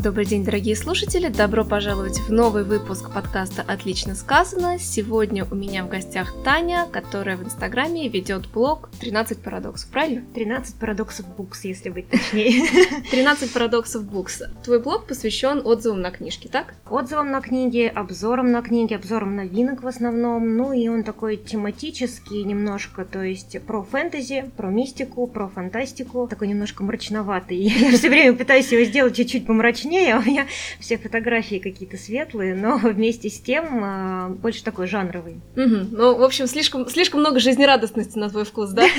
Добрый день, дорогие слушатели! Добро пожаловать в новый выпуск подкаста «Отлично сказано». Сегодня у меня в гостях Таня, которая в Инстаграме ведет блог «13 парадоксов», правильно? 13 парадоксов букс, если быть точнее. 13 парадоксов букс. Твой блог посвящен отзывам на книжки, так? Отзывам на книги, обзорам на книги, обзорам новинок в основном. Ну и он такой тематический немножко, то есть про фэнтези, про мистику, про фантастику. Такой немножко мрачноватый. Я все время пытаюсь его сделать чуть-чуть помрачнее, а у меня все фотографии какие-то светлые, но вместе с тем а, больше такой жанровый. Угу. Ну, в общем, слишком, слишком много жизнерадостности на твой вкус, да?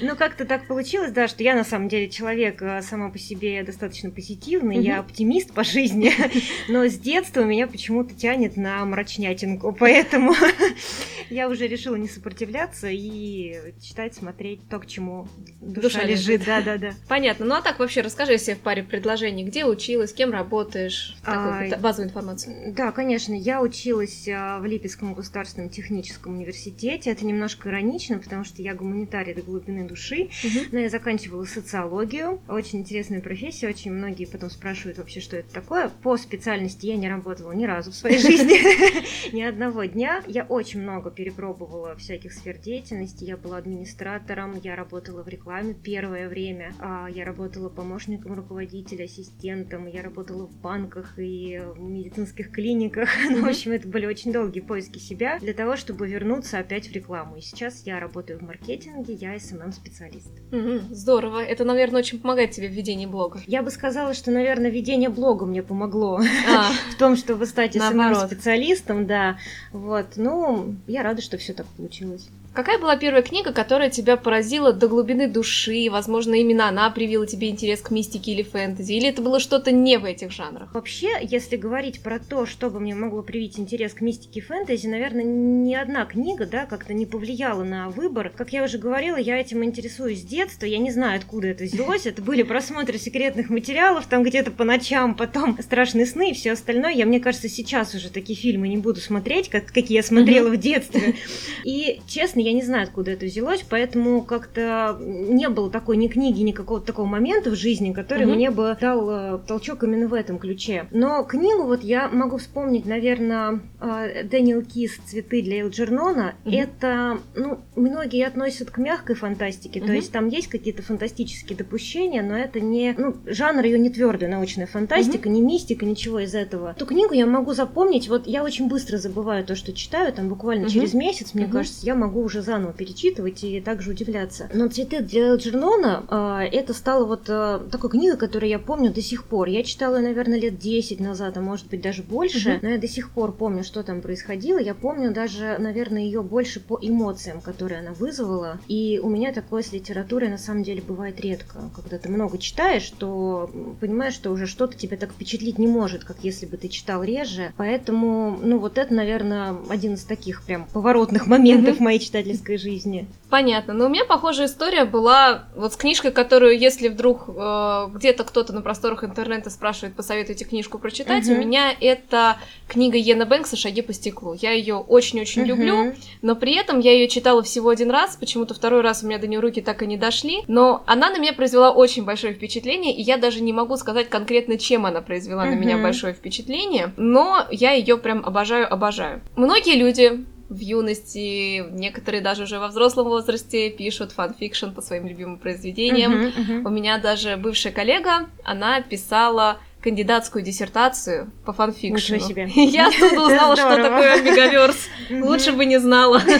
Ну, как-то так получилось, да, что я на самом деле человек а, сама по себе достаточно позитивный, я оптимист по жизни, но с детства меня почему-то тянет на мрачнятинку, поэтому я уже решила не сопротивляться и читать, смотреть то, к чему душа, лежит. Да, да, да. Понятно. Ну а так вообще расскажи себе в паре предложений, где училась, кем работаешь, такую а, базовую информацию. Да, конечно, я училась а, в Липецком государственном техническом университете. Это немножко иронично, потому что я гуманитарий до глубины души, угу. но я заканчивала социологию. Очень интересная профессия, очень многие потом спрашивают вообще, что это такое. По специальности я не работала ни разу в своей жизни, ни одного дня. Я очень много перепробовала всяких сфер деятельности. Я была администратором, я работала в рекламе первое время, а, я работала помощником руководителя, ассистентом клиентом, я работала в банках и в медицинских клиниках. Ну, в общем, это были очень долгие поиски себя для того, чтобы вернуться опять в рекламу. И сейчас я работаю в маркетинге, я SMM-специалист. здорово. Это, наверное, очень помогает тебе в ведении блога. Я бы сказала, что, наверное, ведение блога мне помогло а. в том, чтобы стать SMM-специалистом, да. Вот. Ну, я рада, что все так получилось. Какая была первая книга, которая тебя поразила до глубины души? Возможно, именно она привила тебе интерес к мистике или фэнтези? Или это было что-то не в этих жанрах? Вообще, если говорить про то, что бы мне могло привить интерес к мистике и фэнтези, наверное, ни одна книга, да, как-то не повлияла на выбор. Как я уже говорила, я этим интересуюсь с детства. Я не знаю, откуда это взялось. Это были просмотры секретных материалов, там где-то по ночам, потом страшные сны и все остальное. Я, мне кажется, сейчас уже такие фильмы не буду смотреть, как, какие я смотрела в детстве. И, честно, я не знаю, откуда это взялось, поэтому как-то не было такой ни книги, ни какого-то такого момента в жизни, который угу. мне бы дал э, толчок именно в этом ключе. Но книгу вот я могу вспомнить, наверное, э, Дэниел Кис «Цветы для Элджернона». Угу. Это, ну, многие относят к мягкой фантастике, угу. то есть там есть какие-то фантастические допущения, но это не, ну, жанр ее не твердая научная фантастика, угу. не мистика, ничего из этого. Ту книгу я могу запомнить, вот я очень быстро забываю то, что читаю, там буквально угу. через месяц, мне угу. кажется, я могу уже заново перечитывать и также удивляться. Но «Цветы для Джернона» э, это стало вот э, такой книгой, которую я помню до сих пор. Я читала ее, наверное, лет 10 назад, а может быть даже больше, mm-hmm. но я до сих пор помню, что там происходило. Я помню даже, наверное, ее больше по эмоциям, которые она вызвала. И у меня такое с литературой на самом деле бывает редко. Когда ты много читаешь, то понимаешь, что уже что-то тебя так впечатлить не может, как если бы ты читал реже. Поэтому, ну вот это, наверное, один из таких прям поворотных моментов mm-hmm. моей читательской человеческой жизни. Понятно. Но у меня похожая история была вот с книжкой, которую, если вдруг э, где-то кто-то на просторах интернета спрашивает, посоветуйте книжку прочитать, угу. у меня это книга Йена Бэнкса «Шаги по стеклу». Я ее очень-очень угу. люблю, но при этом я ее читала всего один раз, почему-то второй раз у меня до нее руки так и не дошли, но она на меня произвела очень большое впечатление, и я даже не могу сказать конкретно, чем она произвела угу. на меня большое впечатление, но я ее прям обожаю-обожаю. Многие люди в юности, некоторые даже уже во взрослом возрасте пишут фанфикшн по своим любимым произведениям. Uh-huh, uh-huh. У меня даже бывшая коллега, она писала кандидатскую диссертацию по фанфикшну. себе. Я оттуда узнала, что такое омегаверс. Лучше бы не знала.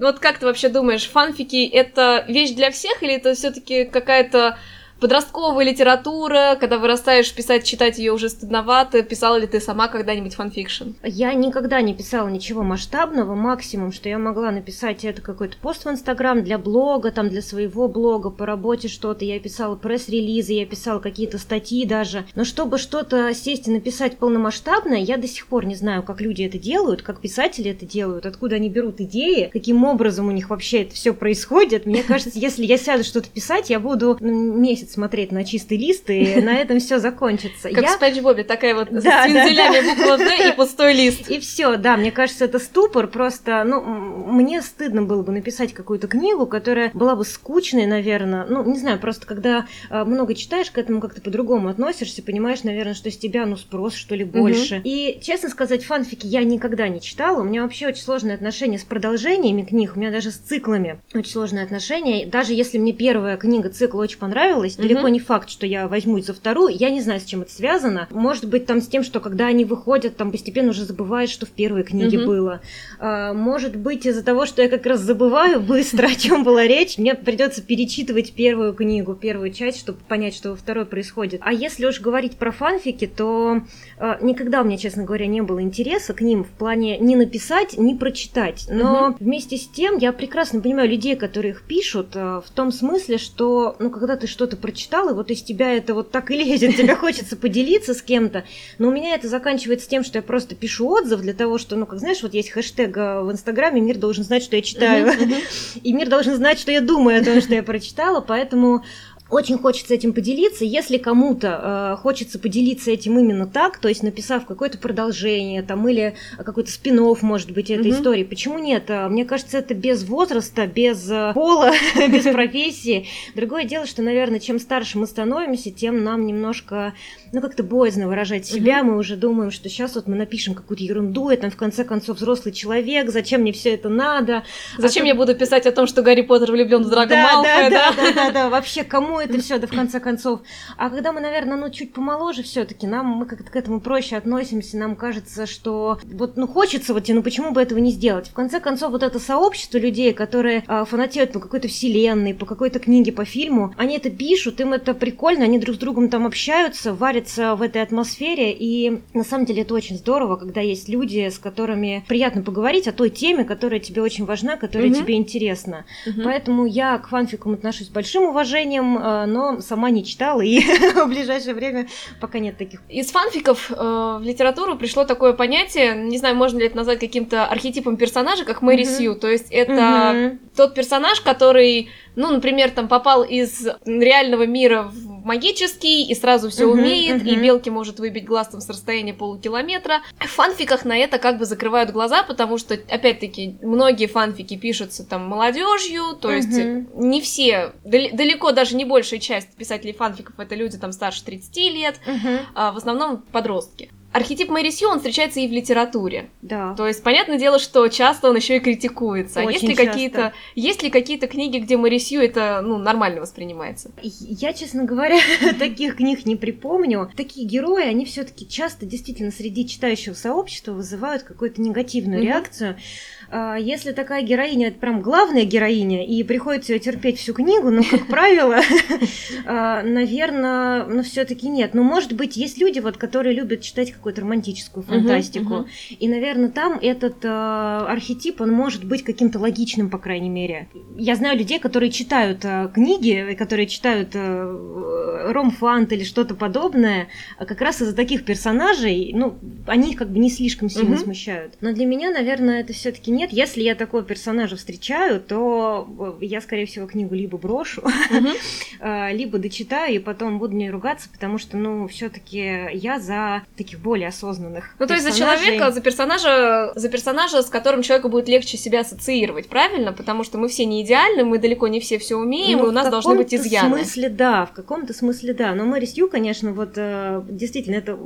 Вот как ты вообще думаешь, фанфики это вещь для всех или это все-таки какая-то Подростковая литература, когда вырастаешь, писать, читать ее уже стыдновато. Писала ли ты сама когда-нибудь фанфикшн? Я никогда не писала ничего масштабного. Максимум, что я могла написать, это какой-то пост в Инстаграм для блога, там для своего блога, по работе что-то. Я писала пресс-релизы, я писала какие-то статьи даже. Но чтобы что-то сесть и написать полномасштабное, я до сих пор не знаю, как люди это делают, как писатели это делают, откуда они берут идеи, каким образом у них вообще это все происходит. Мне кажется, если я сяду что-то писать, я буду месяц будет смотреть на чистый лист, и на этом все закончится. Как в Спанч Бобе, такая вот с вензелями буква «Д» и пустой лист. И все, да, мне кажется, это ступор, просто, ну, мне стыдно было бы написать какую-то книгу, которая была бы скучной, наверное, ну, не знаю, просто когда э, много читаешь, к этому как-то по-другому относишься, понимаешь, наверное, что с тебя, ну, спрос, что ли, больше. Угу. И, честно сказать, фанфики я никогда не читала, у меня вообще очень сложные отношения с продолжениями книг, у меня даже с циклами очень сложные отношения, даже если мне первая книга цикла очень понравилась, далеко не факт, что я возьмусь за вторую, я не знаю, с чем это связано, может быть, там с тем, что когда они выходят, там постепенно уже забываешь, что в первой книге угу. было, а, может быть, из-за того, что я как раз забываю быстро, о чем была речь, мне придется перечитывать первую книгу, первую часть, чтобы понять, что во второй происходит. А если уж говорить про фанфики, то э, никогда у меня, честно говоря, не было интереса к ним в плане не написать, не прочитать. Но угу. вместе с тем я прекрасно понимаю людей, которые их пишут, э, в том смысле, что, ну, когда ты что-то прочитал, и вот из тебя это вот так и лезет, тебе хочется поделиться с кем-то, но у меня это заканчивается тем, что я просто пишу отзыв для того, что, ну, как знаешь, вот есть хэштег э, в Инстаграме, мир должен знать, что я читаю, и мир должен знать, что я думаю о том, что я прочитала, поэтому очень хочется этим поделиться. Если кому-то э, хочется поделиться этим именно так, то есть написав какое-то продолжение там или какой-то спин может быть, этой mm-hmm. истории, почему нет? Э, мне кажется, это без возраста, без э, пола, без профессии. Другое дело, что, наверное, чем старше мы становимся, тем нам немножко, ну, как-то боязно выражать себя. Mm-hmm. Мы уже думаем, что сейчас вот мы напишем какую-то ерунду, это в конце концов взрослый человек, зачем мне все это надо? Зачем а я буду писать о том, что Гарри Поттер влюблен в Драго да, Малфоя, да, да, да, да, да, вообще кому это все, да, в конце концов. А когда мы, наверное, ну, чуть помоложе все-таки, нам мы как-то к этому проще относимся, нам кажется, что вот, ну, хочется вот, ну, почему бы этого не сделать? В конце концов, вот это сообщество людей, которые а, фанатеют по какой-то вселенной, по какой-то книге, по фильму, они это пишут, им это прикольно, они друг с другом там общаются, варятся в этой атмосфере, и на самом деле это очень здорово, когда есть люди, с которыми приятно поговорить о той теме, которая тебе очень важна, которая mm-hmm. тебе интересна. Mm-hmm. Поэтому я к фанфикам отношусь с большим уважением, а, но сама не читала, и в ближайшее время пока нет таких. Из фанфиков э, в литературу пришло такое понятие, не знаю, можно ли это назвать каким-то архетипом персонажа, как Мэри mm-hmm. Сью, то есть это mm-hmm. тот персонаж, который ну, например, там попал из реального мира в магический и сразу все uh-huh, умеет, uh-huh. и белки может выбить глаз там с расстояния полукилометра. В фанфиках на это как бы закрывают глаза, потому что, опять-таки, многие фанфики пишутся там молодежью, то uh-huh. есть не все, дал- далеко даже не большая часть писателей фанфиков это люди там старше 30 лет, uh-huh. а в основном подростки. Архетип Мэри Сью, он встречается и в литературе. Да. То есть, понятное дело, что часто он еще и критикуется. Очень есть ли какие-то, есть ли какие-то книги, где Мэри Сью это, ну, нормально воспринимается? Я, честно говоря, таких книг не припомню. Такие герои, они все-таки часто действительно среди читающего сообщества вызывают какую-то негативную реакцию. А, если такая героиня, это прям главная героиня, и приходится ее терпеть всю книгу, ну, как правило, а, наверное, ну, все-таки нет. Но, может быть, есть люди, вот, которые любят читать какую-то романтическую фантастику. И, наверное, там этот а, архетип, он может быть каким-то логичным, по крайней мере. Я знаю людей, которые читают книги, которые читают ромфант или что-то подобное, как раз из-за таких персонажей, ну, они как бы не слишком сильно смущают. Но для меня, наверное, это все-таки нет. Если я такого персонажа встречаю, то э, я, скорее всего, книгу либо брошу, э, либо дочитаю и потом буду не ругаться, потому что, ну, все-таки я за таких более осознанных. Ну, то есть за человека, за персонажа, за персонажа, с которым человеку будет легче себя ассоциировать, правильно? Потому что мы все не идеальны, мы далеко не все все умеем, ну, и у нас должны быть изъяны. В смысле, да, в каком-то смысле, да. Но Мэри Сью, конечно, вот э, действительно, это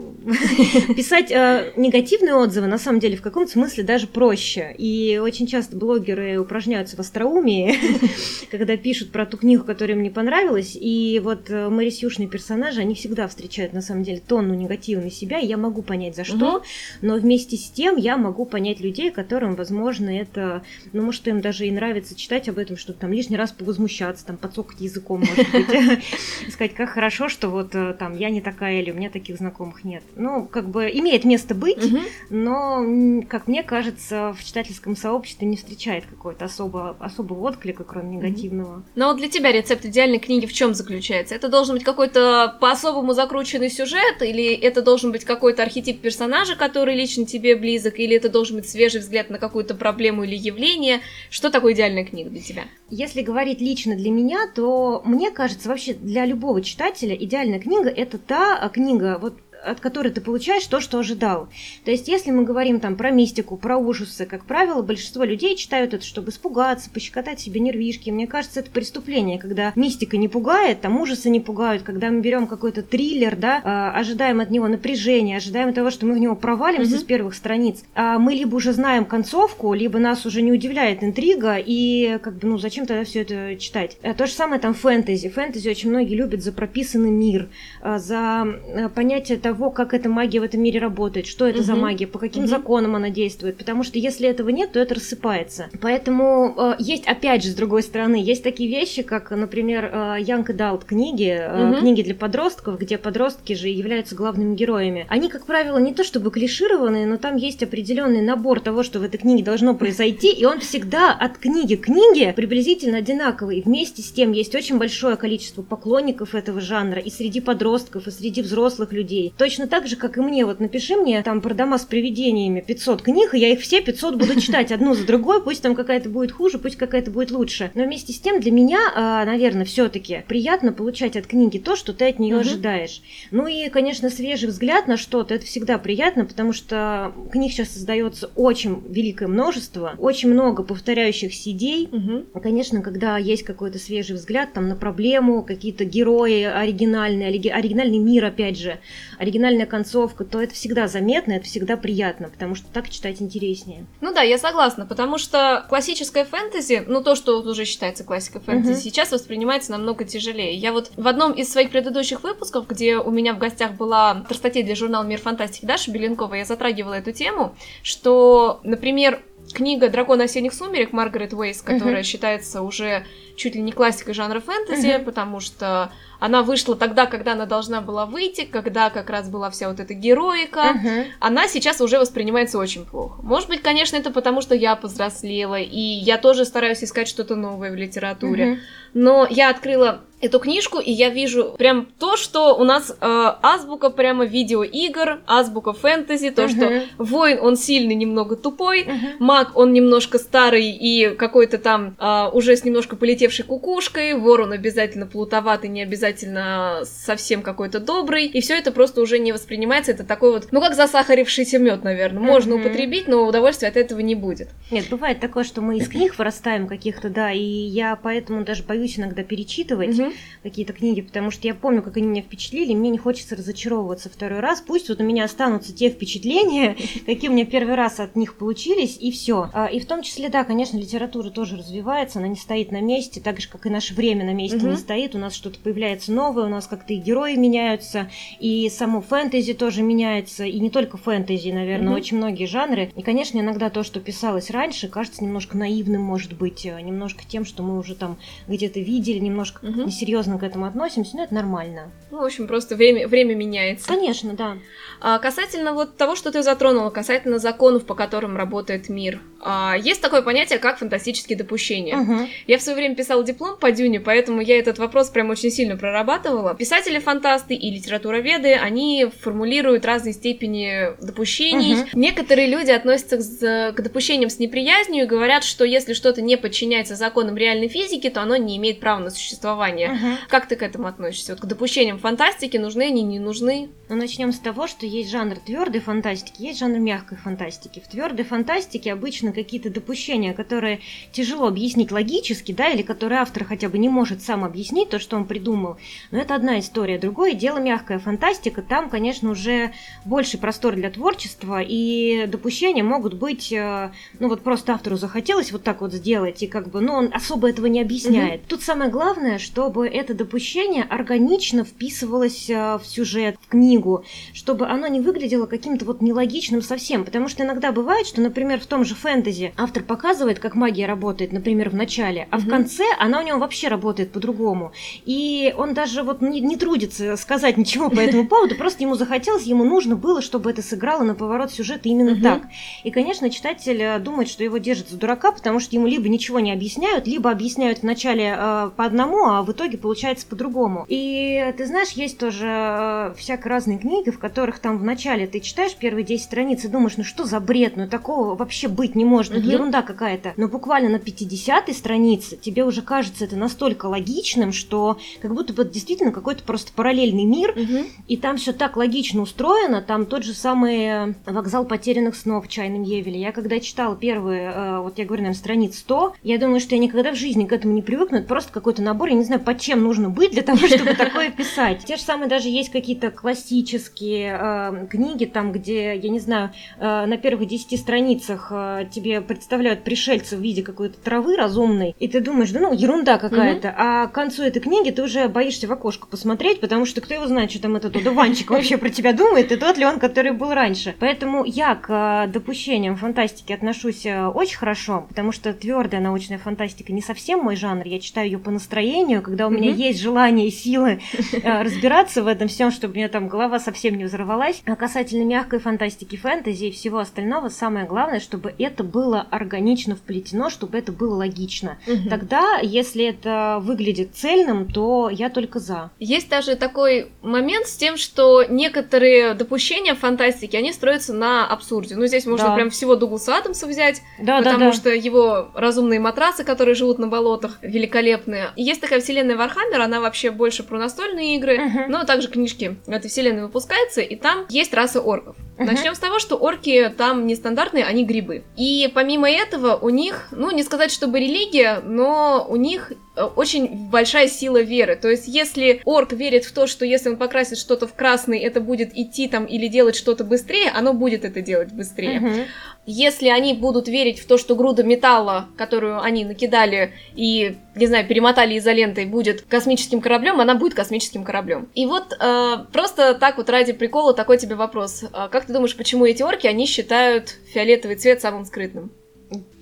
писать негативные отзывы, на самом деле, в каком-то смысле даже проще. И очень часто блогеры упражняются в остроумии, когда пишут про ту книгу, которая им не понравилась. И вот э, Марисюшные персонажи, они всегда встречают, на самом деле, тонну негатива на себя. Я могу понять, за что, но вместе с тем я могу понять людей, которым, возможно, это, ну, может, им даже и нравится читать об этом, чтобы там лишний раз повозмущаться, там, подсокать языком, может быть, сказать, как хорошо, что вот э, там я не такая или у меня таких знакомых нет. Ну, как бы имеет место быть, но, как мне кажется, в читательском фанатском сообществе не встречает какой-то особо, особого отклика, кроме негативного. Но вот для тебя рецепт идеальной книги в чем заключается? Это должен быть какой-то по-особому закрученный сюжет, или это должен быть какой-то архетип персонажа, который лично тебе близок, или это должен быть свежий взгляд на какую-то проблему или явление? Что такое идеальная книга для тебя? Если говорить лично для меня, то мне кажется, вообще для любого читателя идеальная книга это та книга, вот от которой ты получаешь то, что ожидал. То есть, если мы говорим там про мистику, про ужасы, как правило, большинство людей читают это, чтобы испугаться, пощекотать себе нервишки. Мне кажется, это преступление, когда мистика не пугает, там ужасы не пугают, когда мы берем какой-то триллер, да, э, ожидаем от него напряжения, ожидаем того, что мы в него провалимся mm-hmm. с первых страниц, а мы либо уже знаем концовку, либо нас уже не удивляет интрига, и как бы, ну, зачем тогда все это читать? Э, то же самое там фэнтези. Фэнтези очень многие любят за прописанный мир, э, за понятие того, того, как эта магия в этом мире работает, что это угу. за магия, по каким угу. законам она действует, потому что если этого нет, то это рассыпается. Поэтому э, есть, опять же, с другой стороны, есть такие вещи, как, например, э, Young Adult книги, э, угу. книги для подростков, где подростки же являются главными героями. Они, как правило, не то чтобы клишированные, но там есть определенный набор того, что в этой книге должно произойти, и он всегда от книги к книге приблизительно одинаковый. Вместе с тем есть очень большое количество поклонников этого жанра и среди подростков, и среди взрослых людей. Точно так же, как и мне. Вот напиши мне там про дома с привидениями 500 книг, и я их все 500 буду читать одну за другой. Пусть там какая-то будет хуже, пусть какая-то будет лучше. Но вместе с тем для меня, а, наверное, все-таки приятно получать от книги то, что ты от нее ожидаешь. Ну и, конечно, свежий взгляд на что-то, это всегда приятно, потому что книг сейчас создается очень великое множество, очень много повторяющихся идей. Угу. Конечно, когда есть какой-то свежий взгляд там на проблему, какие-то герои оригинальные, оригинальный мир, опять же, оригинальная концовка, то это всегда заметно, это всегда приятно, потому что так читать интереснее. Ну да, я согласна, потому что классическая фэнтези, ну то, что уже считается классикой фэнтези, угу. сейчас воспринимается намного тяжелее. Я вот в одном из своих предыдущих выпусков, где у меня в гостях была статья для журнала «Мир фантастики» Даша Беленкова, я затрагивала эту тему, что, например, книга «Дракон осенних сумерек» Маргарет Уэйс, которая uh-huh. считается уже чуть ли не классикой жанра фэнтези, uh-huh. потому что она вышла тогда, когда она должна была выйти, когда как раз была вся вот эта героика. Uh-huh. Она сейчас уже воспринимается очень плохо. Может быть, конечно, это потому, что я повзрослела, и я тоже стараюсь искать что-то новое в литературе. Uh-huh. Но я открыла эту книжку, и я вижу прям то, что у нас э, азбука прямо видеоигр, азбука фэнтези, то, uh-huh. что воин, он сильный, немного тупой, uh-huh. маг, он немножко старый и какой-то там э, уже с немножко полетевшей кукушкой, вор, он обязательно плутоватый, не обязательно совсем какой-то добрый, и все это просто уже не воспринимается, это такой вот, ну как засахарившийся мед, наверное, можно uh-huh. употребить, но удовольствия от этого не будет. Нет, бывает такое, что мы из книг вырастаем каких-то, да, и я поэтому даже боюсь иногда перечитывать, uh-huh какие-то книги, потому что я помню, как они меня впечатлили, мне не хочется разочаровываться второй раз. Пусть вот у меня останутся те впечатления, какие у меня первый раз от них получились, и все. А, и в том числе, да, конечно, литература тоже развивается, она не стоит на месте, так же, как и наше время на месте угу. не стоит. У нас что-то появляется новое, у нас как-то и герои меняются, и само фэнтези тоже меняется, и не только фэнтези, наверное, угу. очень многие жанры. И, конечно, иногда то, что писалось раньше, кажется немножко наивным, может быть, э, немножко тем, что мы уже там где-то видели, немножко угу. Несерьезно к этому относимся, но это нормально. Ну, в общем, просто время, время меняется. Конечно, да. А, касательно вот того, что ты затронула, касательно законов, по которым работает мир. А, есть такое понятие, как фантастические допущения. Угу. Я в свое время писала диплом по Дюне, поэтому я этот вопрос прям очень сильно прорабатывала. Писатели-фантасты и литературоведы, они формулируют разные степени допущений. Угу. Некоторые люди относятся к, к допущениям с неприязнью и говорят, что если что-то не подчиняется законам реальной физики, то оно не имеет права на существование. Угу. Как ты к этому относишься? Вот к допущениям фантастики нужны они, не нужны? Ну, начнем с того, что есть жанр твердой фантастики, есть жанр мягкой фантастики. В твердой фантастике обычно какие-то допущения, которые тяжело объяснить логически, да, или которые автор хотя бы не может сам объяснить то, что он придумал. Но это одна история. Другое дело мягкая фантастика. Там, конечно, уже больше простор для творчества, и допущения могут быть, э, ну вот просто автору захотелось вот так вот сделать, и как бы, ну он особо этого не объясняет. Угу. Тут самое главное, чтобы чтобы это допущение органично вписывалось э, в сюжет, в книгу, чтобы оно не выглядело каким-то вот нелогичным совсем. Потому что иногда бывает, что, например, в том же фэнтези автор показывает, как магия работает, например, в начале, а mm-hmm. в конце она у него вообще работает по-другому. И он даже вот не, не трудится сказать ничего по этому поводу, просто ему захотелось, ему нужно было, чтобы это сыграло на поворот сюжета именно mm-hmm. так. И, конечно, читатель э, думает, что его держат за дурака, потому что ему либо ничего не объясняют, либо объясняют вначале э, по одному, а в итоге получается по-другому. И ты знаешь, есть тоже э, всякие разные книги, в которых там вначале ты читаешь первые 10 страниц и думаешь, ну что за бред, ну такого вообще быть не может, mm-hmm. ерунда какая-то. Но буквально на 50-й странице тебе уже кажется это настолько логичным, что как будто бы действительно какой-то просто параллельный мир, mm-hmm. и там все так логично устроено, там тот же самый э, вокзал потерянных снов в Чайном Евеле. Я когда читала первые, э, вот я говорю, наверное, страниц 100, я думаю, что я никогда в жизни к этому не привыкну, это просто какой-то набор, я не знаю, под чем нужно быть для того, чтобы такое писать. Те же самые даже есть какие-то классические э, книги, там, где, я не знаю, на первых 10 страницах тебе представляют пришельца в виде какой-то травы разумной, и ты думаешь, да ну, ерунда какая-то, а к концу этой книги ты уже боишься в окошко посмотреть, потому что кто его знает, что там этот одуванчик вообще про тебя думает, и тот ли он, который был раньше. Поэтому я к э, допущениям фантастики отношусь э, очень хорошо, потому что твердая научная фантастика не совсем мой жанр, я читаю ее по настроению, когда у меня есть желание и силы э, разбираться в этом всем, чтобы у меня там голова совсем не взорвалась. А касательно мягкой фантастики, фэнтези и всего остального, самое главное, чтобы это было органично вплетено, чтобы это было логично. Тогда, если это выглядит цельным, то я только за. Есть даже такой момент с тем, что некоторые допущения фантастики, они строятся на абсурде. Ну, здесь можно да. прям всего Дугласа Адамса взять, да, потому да, да. что его разумные матрасы, которые живут на болотах, великолепные. И есть такая вселенная Warhammer, она вообще больше про настольные игры, uh-huh. но также книжки в этой вселенной выпускаются, и там есть раса орков. Uh-huh. Начнем с того, что орки там нестандартные, они грибы. И помимо этого у них, ну, не сказать, чтобы религия, но у них очень большая сила веры. То есть, если орк верит в то, что если он покрасит что-то в красный, это будет идти там или делать что-то быстрее, оно будет это делать быстрее. Uh-huh. Если они будут верить в то, что груда металла, которую они накидали и, не знаю, перемотали изолентой, будет космическим кораблем, она будет космическим кораблем. И вот э, просто так вот ради прикола такой тебе вопрос. А как ты думаешь, почему эти орки, они считают фиолетовый цвет самым скрытным?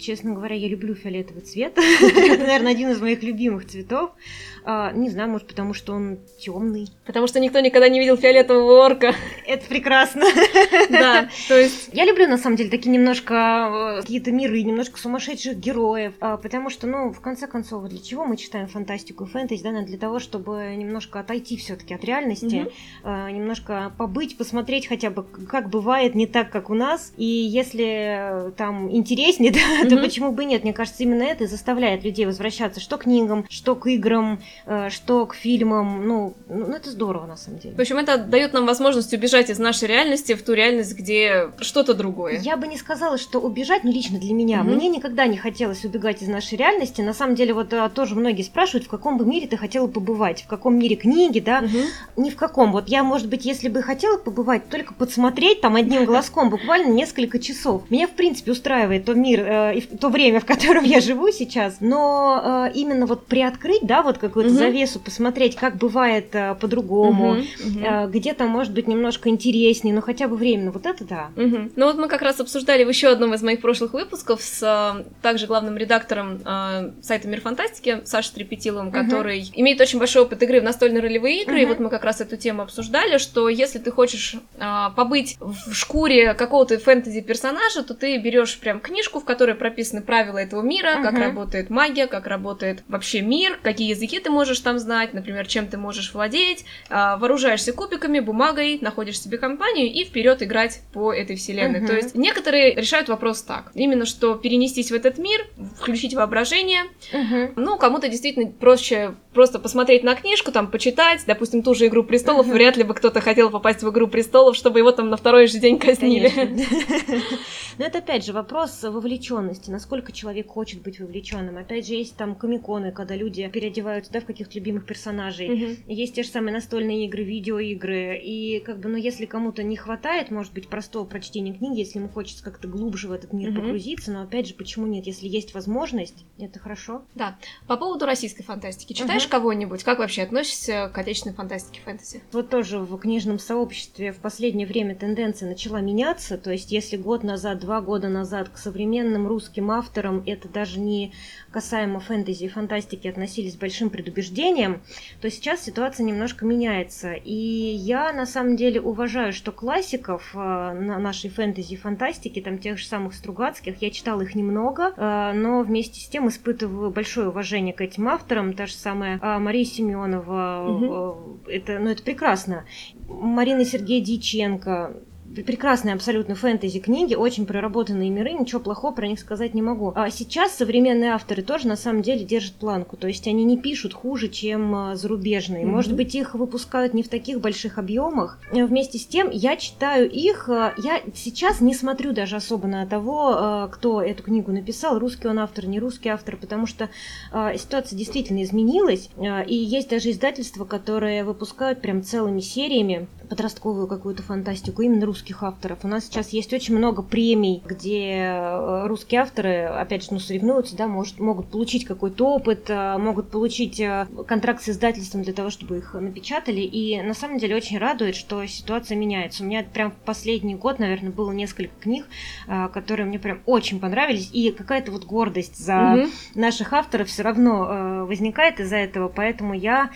Честно говоря, я люблю фиолетовый цвет. Это, наверное, один из моих любимых цветов. А, не знаю, может, потому что он темный. Потому что никто никогда не видел фиолетового орка. Это прекрасно. Да, то есть... Я люблю, на самом деле, такие немножко э, какие-то миры, немножко сумасшедших героев, а, потому что, ну, в конце концов, для чего мы читаем фантастику и фэнтези, да, для того, чтобы немножко отойти все таки от реальности, а, немножко побыть, посмотреть хотя бы, как бывает не так, как у нас, и если э, там интереснее, да, то почему бы нет? Мне кажется, именно это и заставляет людей возвращаться что к книгам, что к играм, Э, что к фильмам. Ну, ну, это здорово, на самом деле. В общем, это дает нам возможность убежать из нашей реальности в ту реальность, где что-то другое. Я бы не сказала, что убежать, ну, лично для меня. Мне никогда не хотелось убегать из нашей реальности. На самом деле, вот а, тоже многие спрашивают, в каком бы мире ты хотела побывать, в каком мире книги, да? Ни в каком. Вот я, может быть, если бы хотела побывать, только подсмотреть там одним глазком буквально несколько часов. Меня, в принципе, устраивает тот мир и то время, в котором я живу сейчас. Но э, именно вот приоткрыть, да, вот какой-то угу. завесу, посмотреть, как бывает э, по-другому, угу, угу. Э, где-то, может быть, немножко интереснее, но хотя бы временно. Вот это да. Угу. Ну вот мы как раз обсуждали в еще одном из моих прошлых выпусков с также главным редактором сайта Мир Фантастики Сашей Трепетиловым, угу. который имеет очень большой опыт игры в настольные ролевые игры, угу. и вот мы как раз эту тему обсуждали, что если ты хочешь побыть в шкуре какого-то фэнтези-персонажа, то ты берешь прям книжку, в которой прописаны правила этого мира, угу. как работает магия, как работает вообще мир, какие языки ты можешь там знать, например, чем ты можешь владеть, а, вооружаешься кубиками, бумагой, находишь себе компанию и вперед играть по этой вселенной. Uh-huh. То есть некоторые решают вопрос так, именно что перенестись в этот мир, включить воображение. Uh-huh. Ну, кому-то действительно проще просто посмотреть на книжку, там, почитать, допустим, ту же «Игру престолов», uh-huh. вряд ли бы кто-то хотел попасть в «Игру престолов», чтобы его там на второй же день казнили. Но это, опять же, вопрос вовлеченности вовлеченности, насколько человек хочет быть вовлеченным. Опять же, есть там комиконы, когда люди переодеваются да, в каких-то любимых персонажей. Mm-hmm. Есть те же самые настольные игры, видеоигры. И как бы, ну, если кому-то не хватает, может быть, простого прочтения книги, если ему хочется как-то глубже в этот мир mm-hmm. погрузиться, но опять же, почему нет? Если есть возможность, это хорошо. Да. По поводу российской фантастики. Читаешь mm-hmm. кого-нибудь? Как вообще относишься к отечественной фантастике фэнтези? Вот тоже в книжном сообществе в последнее время тенденция начала меняться. То есть, если год назад, два года назад к современным русским авторам это даже не касаемо фэнтези и фантастики относились с большим предубеждением, то сейчас ситуация немножко меняется. И я на самом деле уважаю, что классиков э, на нашей фэнтези и фантастики, там тех же самых Стругацких, я читала их немного, э, но вместе с тем испытываю большое уважение к этим авторам. Та же самая э, Мария Семенова, угу. это, ну, это прекрасно. Марина Сергея Дьяченко, прекрасные абсолютно фэнтези книги, очень проработанные миры, ничего плохого про них сказать не могу. А сейчас современные авторы тоже на самом деле держат планку, то есть они не пишут хуже, чем а, зарубежные. Mm-hmm. Может быть, их выпускают не в таких больших объемах. Вместе с тем, я читаю их, а, я сейчас не смотрю даже особо на того, а, кто эту книгу написал, русский он автор, не русский автор, потому что ситуация действительно изменилась, и есть даже издательства, которые выпускают прям целыми сериями подростковую какую-то фантастику именно русских авторов. У нас сейчас есть очень много премий, где э, русские авторы, опять же, ну, соревнуются, да, может, могут получить какой-то опыт, э, могут получить э, контракт с издательством для того, чтобы их напечатали. И на самом деле очень радует, что ситуация меняется. У меня прям в последний год, наверное, было несколько книг, которые мне прям очень понравились. И какая-то вот гордость за угу. наших авторов все равно возникает из-за этого. Поэтому я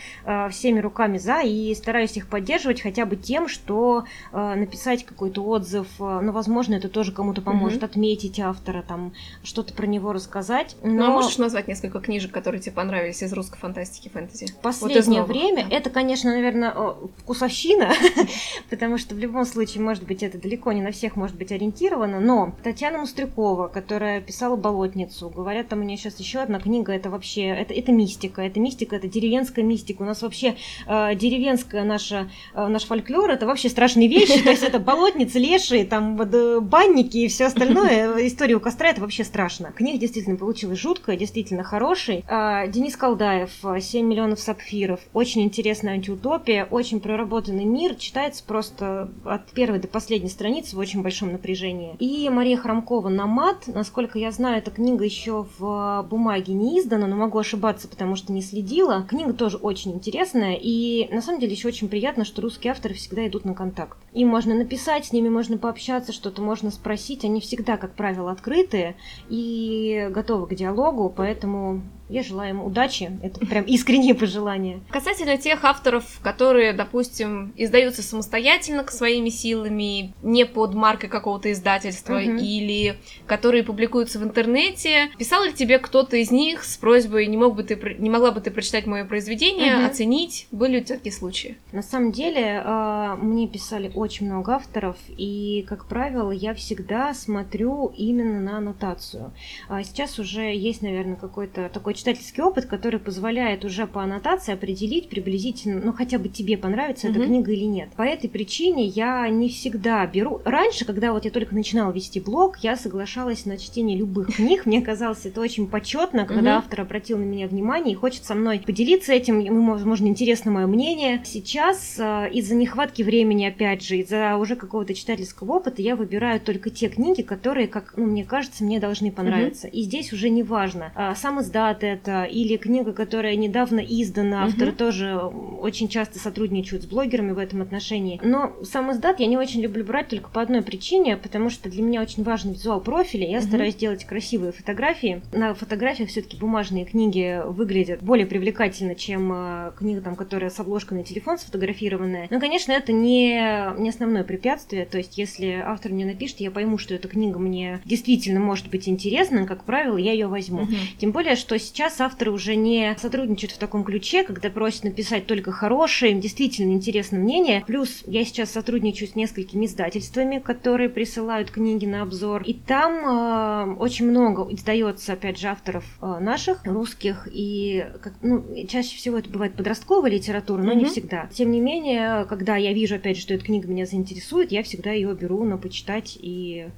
всеми руками за и стараюсь их поддерживать хотя бы тем, что э, написать какой-то отзыв, э, ну, возможно, это тоже кому-то поможет, mm-hmm. отметить автора, там, что-то про него рассказать. Но... Ну, а можешь назвать несколько книжек, которые тебе понравились из русской фантастики, фэнтези? Последнее вот время это, конечно, наверное, вкусовщина, потому что в любом случае, может быть, это далеко не на всех может быть ориентировано, но Татьяна Мустрюкова, которая писала «Болотницу», говорят, там у нее сейчас еще одна книга, это вообще, это, это мистика, это мистика, это деревенская мистика. У нас вообще э, деревенская наша, э, наш фольклор фольклор это вообще страшные вещи, то есть это болотницы, лешие, там э, банники и все остальное. История у костра это вообще страшно. Книга действительно получилась жуткая, действительно хороший. А, Денис Колдаев, 7 миллионов сапфиров. Очень интересная антиутопия, очень проработанный мир. Читается просто от первой до последней страницы в очень большом напряжении. И Мария Хромкова «Намат». Насколько я знаю, эта книга еще в бумаге не издана, но могу ошибаться, потому что не следила. Книга тоже очень интересная. И на самом деле еще очень приятно, что русские авторы всегда идут на контакт. Им можно написать, с ними можно пообщаться, что-то можно спросить. Они всегда, как правило, открытые и готовы к диалогу, поэтому я желаю им удачи. Это прям искреннее пожелание. Касательно тех авторов, которые, допустим, издаются самостоятельно своими силами, не под маркой какого-то издательства, угу. или которые публикуются в интернете, писал ли тебе кто-то из них с просьбой, не, мог бы ты, не могла бы ты прочитать мое произведение, угу. оценить? Были у тебя такие случаи? На самом деле, а, мне писали очень много авторов, и, как правило, я всегда смотрю именно на аннотацию. А сейчас уже есть, наверное, какой-то такой читательский опыт, который позволяет уже по аннотации определить приблизительно, ну хотя бы тебе понравится mm-hmm. эта книга или нет. По этой причине я не всегда беру. Раньше, когда вот я только начинала вести блог, я соглашалась на чтение любых книг. Мне казалось это очень почетно, когда mm-hmm. автор обратил на меня внимание и хочет со мной поделиться этим. Ему, возможно, интересно мое мнение. Сейчас э, из-за нехватки времени, опять же, из-за уже какого-то читательского опыта, я выбираю только те книги, которые, как ну, мне кажется, мне должны понравиться. Mm-hmm. И здесь уже не важно, а, сам издат это, или книга, которая недавно издана, авторы угу. тоже очень часто сотрудничают с блогерами в этом отношении. Но сам издат я не очень люблю брать только по одной причине, потому что для меня очень важен визуал профиля. Я угу. стараюсь делать красивые фотографии. На фотографиях все-таки бумажные книги выглядят более привлекательно, чем э, книга, там, которая с обложкой на телефон сфотографированная. Но, конечно, это не, не основное препятствие. То есть, если автор мне напишет, я пойму, что эта книга мне действительно может быть интересна, как правило, я ее возьму. Угу. Тем более, что сейчас сейчас авторы уже не сотрудничают в таком ключе, когда просят написать только хорошее, им действительно интересно мнение. Плюс я сейчас сотрудничаю с несколькими издательствами, которые присылают книги на обзор. И там э, очень много издается, опять же, авторов э, наших, русских. И как, ну, чаще всего это бывает подростковая литература, но mm-hmm. не всегда. Тем не менее, когда я вижу, опять же, что эта книга меня заинтересует, я всегда ее беру на почитать и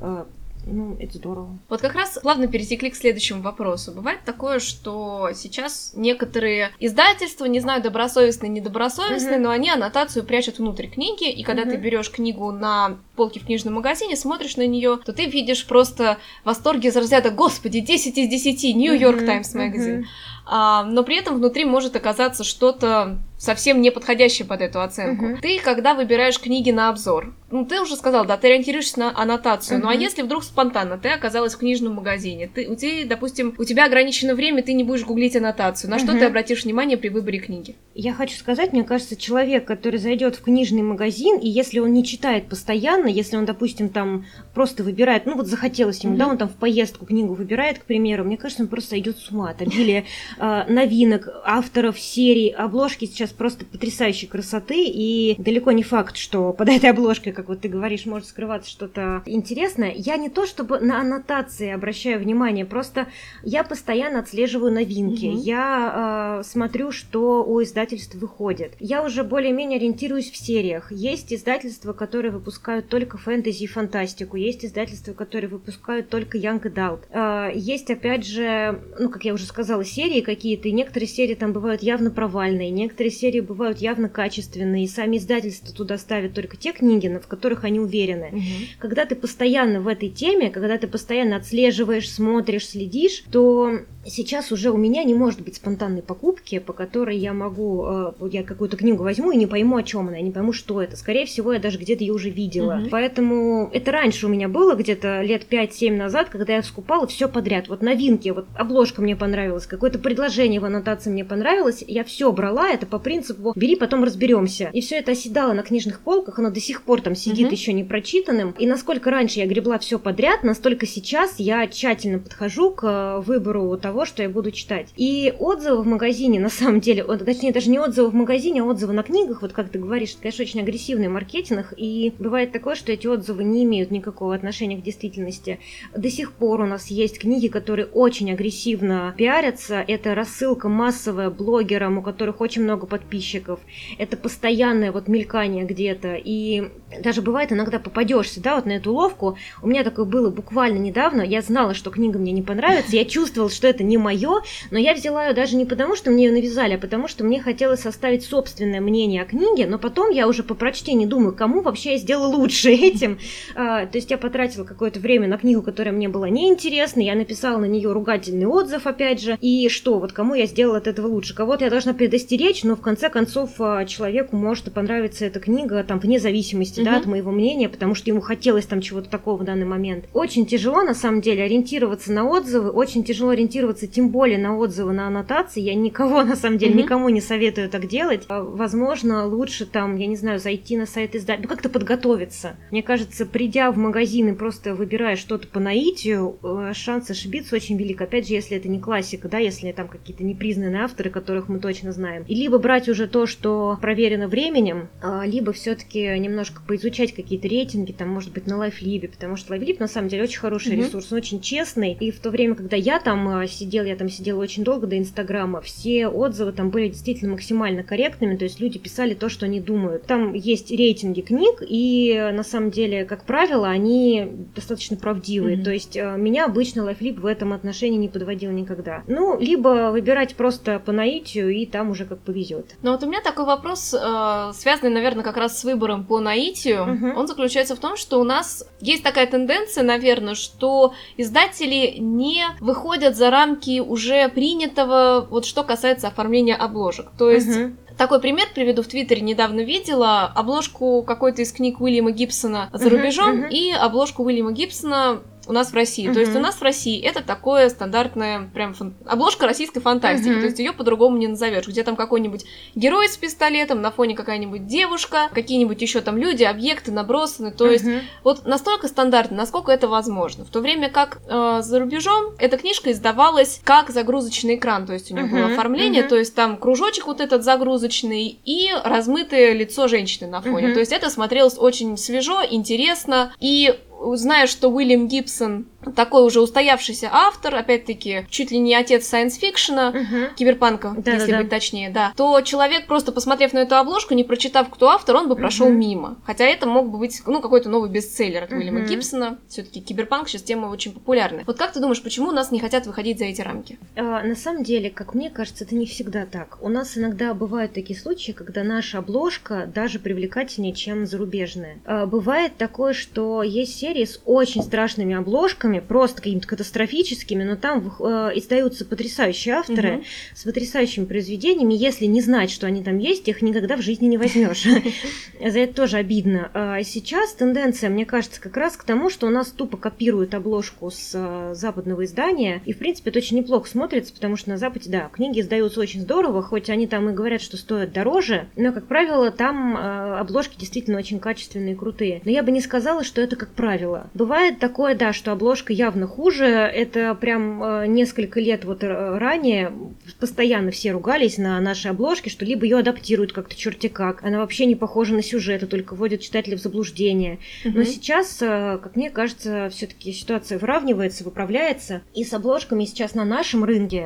э, ну, это здорово. Вот как раз плавно пересекли к следующему вопросу. Бывает такое, что сейчас некоторые издательства, не знаю, добросовестные, недобросовестные, mm-hmm. но они аннотацию прячут внутрь книги, и когда mm-hmm. ты берешь книгу на полке в книжном магазине, смотришь на нее, то ты видишь просто восторги из разряда «Господи, 10 из 10, New York mm-hmm. Times Magazine». Mm-hmm. А, но при этом внутри может оказаться что-то совсем не подходящее под эту оценку. Uh-huh. Ты, когда выбираешь книги на обзор, ну, ты уже сказал, да, ты ориентируешься на аннотацию, uh-huh. ну, а если вдруг спонтанно ты оказалась в книжном магазине, ты, у тебя, допустим, у тебя ограничено время, ты не будешь гуглить аннотацию, на uh-huh. что ты обратишь внимание при выборе книги? Я хочу сказать, мне кажется, человек, который зайдет в книжный магазин, и если он не читает постоянно, если он, допустим, там просто выбирает, ну, вот захотелось ему, uh-huh. да, он там в поездку книгу выбирает, к примеру, мне кажется, он просто сойдет с ума от обилия э, новинок, авторов серий, обложки сейчас просто потрясающей красоты, и далеко не факт, что под этой обложкой, как вот ты говоришь, может скрываться что-то интересное. Я не то чтобы на аннотации обращаю внимание, просто я постоянно отслеживаю новинки, mm-hmm. я э, смотрю, что у издательств выходит. Я уже более-менее ориентируюсь в сериях. Есть издательства, которые выпускают только фэнтези и фантастику, есть издательства, которые выпускают только Young Adult. Э, есть, опять же, ну, как я уже сказала, серии какие-то, и некоторые серии там бывают явно провальные, некоторые серии бывают явно качественные, и сами издательства туда ставят только те книги, в которых они уверены. Угу. Когда ты постоянно в этой теме, когда ты постоянно отслеживаешь, смотришь, следишь, то сейчас уже у меня не может быть спонтанной покупки, по которой я могу, э, я какую-то книгу возьму и не пойму, о чем она, я не пойму, что это. Скорее всего, я даже где-то ее уже видела. Угу. Поэтому это раньше у меня было, где-то лет 5-7 назад, когда я скупала все подряд. Вот новинки, вот обложка мне понравилась, какое-то предложение в аннотации мне понравилось, я все брала, это по принципу бери, потом разберемся. И все это оседало на книжных полках, оно до сих пор там сидит угу. еще не прочитанным. И насколько раньше я гребла все подряд, настолько сейчас я тщательно подхожу к э, выбору того, того, что я буду читать. И отзывы в магазине, на самом деле, точнее, даже не отзывы в магазине, а отзывы на книгах, вот как ты говоришь, это, конечно, очень агрессивный маркетинг, и бывает такое, что эти отзывы не имеют никакого отношения к действительности. До сих пор у нас есть книги, которые очень агрессивно пиарятся. Это рассылка массовая блогерам, у которых очень много подписчиков. Это постоянное вот мелькание где-то. И даже бывает иногда попадешься, да, вот на эту ловку. У меня такое было буквально недавно. Я знала, что книга мне не понравится. Я чувствовала, что это не мое, но я взяла ее даже не потому, что мне ее навязали, а потому что мне хотелось составить собственное мнение о книге, но потом я уже по прочтении думаю, кому вообще я сделала лучше этим. А, то есть я потратила какое-то время на книгу, которая мне была неинтересна, я написала на нее ругательный отзыв, опять же, и что, вот кому я сделала от этого лучше? Кого-то я должна предостеречь, но в конце концов а, человеку может понравиться эта книга, там, вне зависимости, угу. да, от моего мнения, потому что ему хотелось там чего-то такого в данный момент. Очень тяжело, на самом деле, ориентироваться на отзывы, очень тяжело ориентироваться тем более на отзывы на аннотации. Я никого, на самом деле, mm-hmm. никому не советую так делать. А, возможно, лучше там, я не знаю, зайти на сайт издать, ну как-то подготовиться. Мне кажется, придя в магазин и просто выбирая что-то по наитию, э, шанс ошибиться очень велик. Опять же, если это не классика, да, если там какие-то непризнанные авторы, которых мы точно знаем. И либо брать уже то, что проверено временем, а, либо все-таки немножко поизучать какие-то рейтинги, там, может быть, на LifeLib, потому что LifeLib на самом деле очень хороший mm-hmm. ресурс, он очень честный. И в то время, когда я там а, сидела я там сидела очень долго до Инстаграма, все отзывы там были действительно максимально корректными, то есть люди писали то, что они думают. Там есть рейтинги книг, и на самом деле, как правило, они достаточно правдивые. Mm-hmm. То есть э, меня обычно LifeLib в этом отношении не подводил никогда. Ну, либо выбирать просто по наитию, и там уже как повезет. Но вот у меня такой вопрос, э, связанный, наверное, как раз с выбором по наитию. Mm-hmm. Он заключается в том, что у нас есть такая тенденция, наверное, что издатели не выходят за рамки уже принятого, вот что касается оформления обложек. То есть угу. Такой пример приведу в Твиттере, недавно видела обложку какой-то из книг Уильяма Гибсона за рубежом uh-huh, uh-huh. и обложку Уильяма Гибсона у нас в России. Uh-huh. То есть у нас в России это такое стандартное, прям фан... обложка российской фантастики. Uh-huh. То есть ее по-другому не назовешь. Где там какой-нибудь герой с пистолетом, на фоне какая-нибудь девушка, какие-нибудь еще там люди, объекты набросаны. То есть uh-huh. вот настолько стандартно, насколько это возможно. В то время как э, за рубежом эта книжка издавалась как загрузочный экран. То есть у нее было оформление, то есть там кружочек вот этот загрузочный и размытое лицо женщины на фоне. То есть это смотрелось очень свежо, интересно и зная, что Уильям Гибсон такой уже устоявшийся автор, опять-таки, чуть ли не отец science fiction а, Мгм. киберпанка, Да, если да, да. быть точнее, да, то человек, просто посмотрев на эту обложку, не прочитав, кто автор, он бы прошел Мгм. мимо. Хотя это мог бы быть, ну, какой-то новый бестселлер от Уильяма Мгм. Гибсона. Все-таки киберпанк сейчас тема очень популярная. Вот как ты думаешь, почему у нас не хотят выходить за эти рамки? А, На самом деле, как мне кажется, это не всегда так. У нас иногда бывают такие случаи, когда наша обложка даже привлекательнее, чем зарубежная. А, Бывает такое, что есть серии с очень страшными обложками, просто какими-то катастрофическими, но там э, издаются потрясающие авторы Мгм. с потрясающими произведениями. Если не знать, что они там есть, их никогда в жизни не возьмешь. За это тоже обидно. А Сейчас тенденция, мне кажется, как раз к тому, что у нас тупо копируют обложку с э, западного издания. И, в принципе, это очень неплохо смотрится, потому что на Западе, да, книги издаются очень здорово, хоть они там и говорят, что стоят дороже, но, как правило, там э, обложки действительно очень качественные и крутые. Но я бы не сказала, что это как правило. Бывает такое, да, что обложка явно хуже. Это прям э, несколько лет вот э, ранее постоянно все ругались на наши обложки, что либо ее адаптируют как-то черти как, она вообще не похожа на сюжет, а только вводит читателя в заблуждение. Но Мгм. сейчас, э, как мне кажется, все-таки ситуация выравнивается, выправляется. И с обложками сейчас на нашем рынке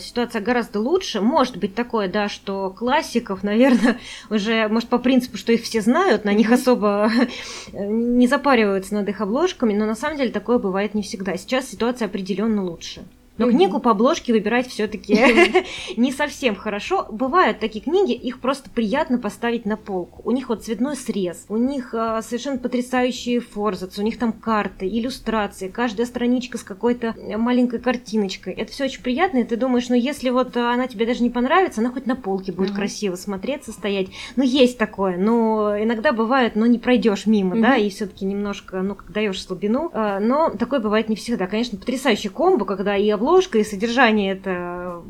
ситуация гораздо лучше. Может быть такое, да, что классиков, наверное, уже, может, по принципу, что их все знают, на них особо не запариваются над их обложками, но на самом деле такое бывает не всегда. Сейчас ситуация определенно лучше. Но книгу по обложке выбирать все-таки не совсем хорошо. Бывают такие книги, их просто приятно поставить на полку. У них вот цветной срез, у них а, совершенно потрясающие форзац, у них там карты, иллюстрации, каждая страничка с какой-то э, маленькой картиночкой. Это все очень приятно, и ты думаешь, ну если вот а, она тебе даже не понравится, она хоть на полке будет красиво смотреться, стоять. Ну есть такое, но иногда бывает, но не пройдешь мимо, да, и все-таки немножко, ну, даешь слабину. А, Но такое бывает не всегда. Конечно, потрясающий комбо, когда и обложка, и содержание это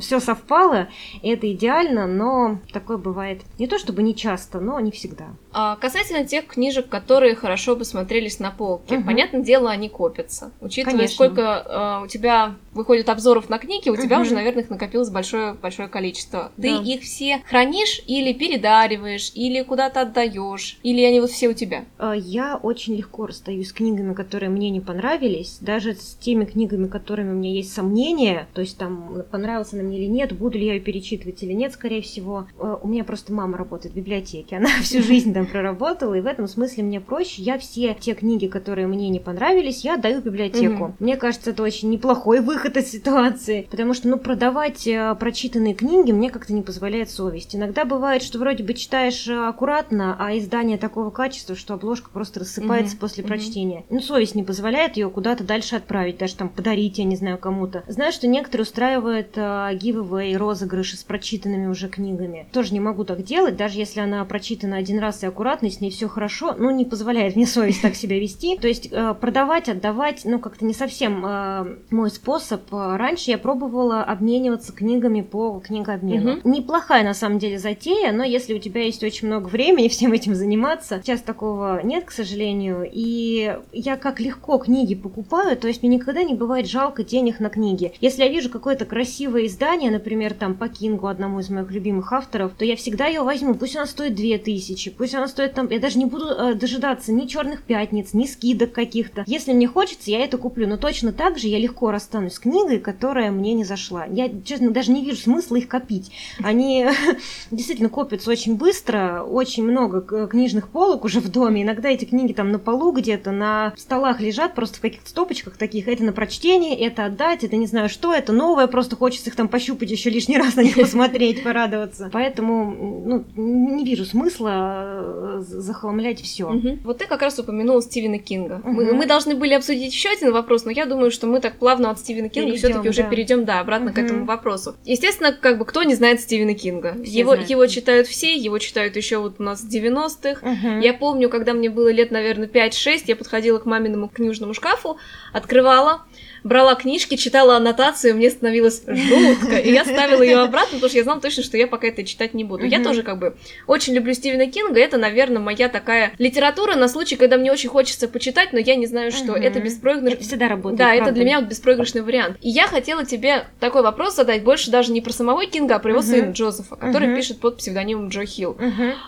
все совпало, это идеально, но такое бывает не то чтобы не часто, но не всегда. А касательно тех книжек, которые хорошо бы смотрелись на полке, Мгм. понятное дело, они копятся. Учитывая, Конечно. сколько а, у тебя выходит обзоров на книги, у тебя Мгм. уже, наверное, их накопилось большое, большое количество. Да. Ты их все хранишь или передариваешь, или куда-то отдаешь, или они вот все у тебя? А, Я очень легко расстаюсь с книгами, которые мне не понравились, даже с теми книгами, которыми у меня есть сомнения, то есть там понравилась она мне или нет, буду ли я ее перечитывать или нет, скорее всего. У меня просто мама работает в библиотеке, она всю жизнь там проработала, и в этом смысле мне проще. Я все те книги, которые мне не понравились, я отдаю в библиотеку. Мгм. Мне кажется, это очень неплохой выход из ситуации, потому что, ну, продавать э, прочитанные книги мне как-то не позволяет совесть. Иногда бывает, что вроде бы читаешь э, аккуратно, а издание такого качества, что обложка просто рассыпается Мгм, после мгм. прочтения. Ну, совесть не позволяет ее куда-то дальше отправить, даже там подарить, я не знаю, кому-то. Знаю, что некоторые устраивают э, giveaway, розыгрыши с прочитанными уже книгами. Тоже не могу так делать, даже если она прочитана один раз и аккуратно, и с ней все хорошо, ну, не позволяет мне совесть так себя вести. То есть э, продавать, отдавать, ну, как-то не совсем э, мой способ. Э, Раньше я пробовала обмениваться книгами по книгообмену. Неплохая, на самом деле, затея, но если у тебя есть очень много времени всем этим заниматься, сейчас такого нет, к сожалению, и я как легко книги покупаю, то есть мне никогда не бывает жалко денег на книги. Если я вижу какое-то красивое издание, например, там по Кингу, одному из моих любимых авторов, то я всегда ее возьму, пусть она стоит 2000, пусть она стоит там, я даже не буду э, дожидаться ни черных пятниц, ни скидок каких-то. Если мне хочется, я это куплю, но точно так же я легко расстанусь с книгой, которая мне не зашла. Я, честно, даже не вижу смысла их копить. Они действительно копятся очень быстро, очень много книжных полок уже в доме. Иногда эти книги там на полу где-то, на столах лежат, просто в каких-то стопочках таких. Это на прочтение, это отдать, это не знаю что, это новое, просто хочется их там пощупать еще лишний раз на них посмотреть, порадоваться. Поэтому, ну, не вижу смысла захламлять все. Мгм. Вот ты как раз упомянула Стивена Кинга. Мы, Мгм. мы должны были обсудить еще один вопрос, но я думаю, что мы так плавно от Стивена Кинга все-таки уже да. перейдем, да, обратно к Мгм. этому вопросу. Естественно, как бы кто не знает Стивена Кинга? Все Его, знают. его читают все, его читают еще вот у нас с 90-х. Я помню, когда мне было лет, наверное, 5-6, я подходила к маминому книжному шкафу, открывала, брала книжки, читала аннотацию, мне становилось жутко, и я ставила ее обратно, потому что я знала точно, что я пока это читать не буду. Я тоже как бы очень люблю Стивена Кинга, это, наверное, моя такая литература на случай, когда мне очень хочется почитать, но я не знаю, что. Это беспроигрышный... Это всегда работает. Да, это для меня вот беспроигрышный вариант. И я хотела тебе такой вопрос задать, больше даже не про самого Кинга, а про его сына Джозефа, который пишет под псевдонимом Джо Хилл.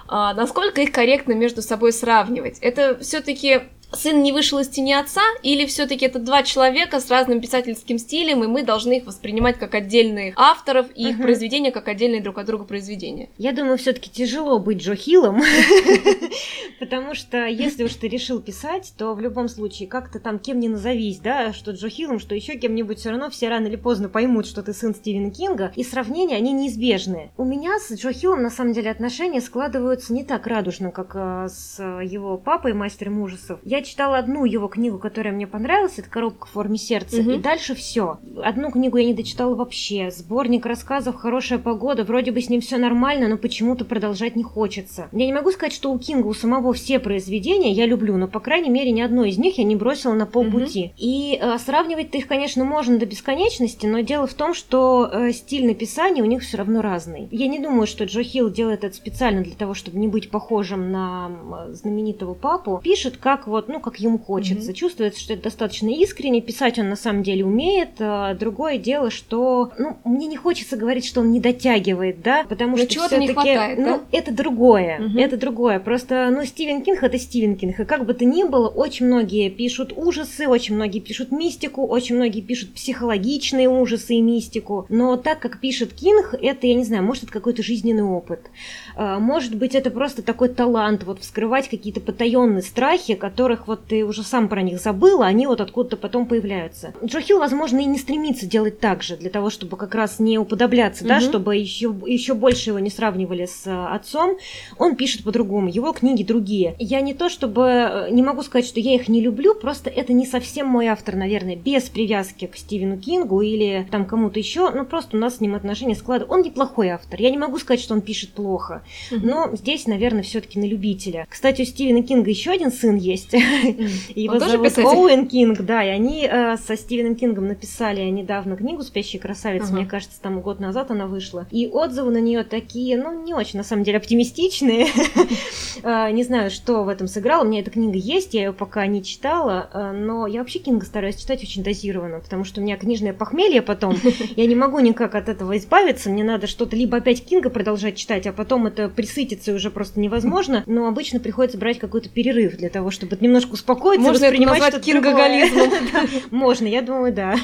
А, насколько их корректно между собой сравнивать? Это все-таки сын не вышел из тени отца, или все-таки это два человека с разным писательским стилем, и мы должны их воспринимать как отдельных авторов и их произведения как отдельные друг от друга произведения? Я думаю, все-таки тяжело быть Джо Хиллом, потому что если уж ты решил писать, то в любом случае как-то там кем не назовись, да, что Джо Хиллом, что еще кем-нибудь, все равно все рано или поздно поймут, что ты сын Стивена Кинга, и сравнения, они неизбежны. У меня с Джо Хиллом, на самом деле, отношения складываются не так радужно, как э, с его папой, мастером ужасов. Я читала одну его книгу, которая мне понравилась, это «Коробка в форме сердца», угу. и дальше все. Одну книгу я не дочитала вообще. Сборник рассказов «Хорошая погода», вроде бы с ним все нормально, но почему-то продолжать не хочется. Я не могу сказать, что у Кинга у самого все произведения я люблю, но, по крайней мере, ни одно из них я не бросила на полпути. Угу. И э, сравнивать-то их, конечно, можно до бесконечности, но дело в том, что э, стиль написания у них все равно разный. Я не думаю, что Джо Хилл делает это специально для того, чтобы не быть похожим на знаменитого папу. Пишет как вот, ну, как ему хочется. Mm-hmm. Чувствуется, что это достаточно искренне. Писать он на самом деле умеет. А другое дело, что, ну, мне не хочется говорить, что он не дотягивает, да, потому Но что чего-то не хватает, ну, да? это другое, mm-hmm. это другое. Просто, ну, Стивен Кинг это Стивен Кинг, и как бы то ни было, очень многие пишут ужасы, очень многие пишут мистику, очень многие пишут психологичные ужасы и мистику. Но так как пишет Кинг, это, я не знаю, может, это какой-то жизненный опыт. А, может быть, это просто такой талант, вот вскрывать какие-то потаенные страхи, которых вот ты уже сам про них забыл, а они вот откуда-то потом появляются. Джо Хилл, возможно, и не стремится делать так же, для того, чтобы как раз не уподобляться, угу. да, чтобы еще, еще больше его не сравнивали с а, отцом. Он пишет по-другому, его книги другие. Я не то чтобы, э, не могу сказать, что я их не люблю, просто это не совсем мой автор, наверное, без привязки к Стивену Кингу или там кому-то еще, ну просто у нас с ним отношения складываются. Он неплохой автор, я не могу сказать, что он пишет плохо, но здесь, наверное, все-таки на любителя. Кстати, у Стивена Кинга еще один сын есть, его зовут Оуэн Кинг, да, и они э, со Стивеном Кингом написали недавно книгу «Спящая красавица», мне кажется, там год назад она вышла, и отзывы на нее такие, ну, не очень, на самом деле, оптимистичные. Э, не знаю, что в этом сыграло, у меня эта книга есть, я ее пока не читала, э, но я вообще Кинга стараюсь читать очень дозированно, потому что у меня книжное похмелье потом, я не могу никак от этого избавиться, мне надо что-то либо опять Кинга продолжать читать, а потом это пресытиться уже просто невозможно, но обычно приходится брать какой-то перерыв для того, чтобы немножко успокоиться, Можно воспринимать это кингоголизмом. Можно, я думаю, да.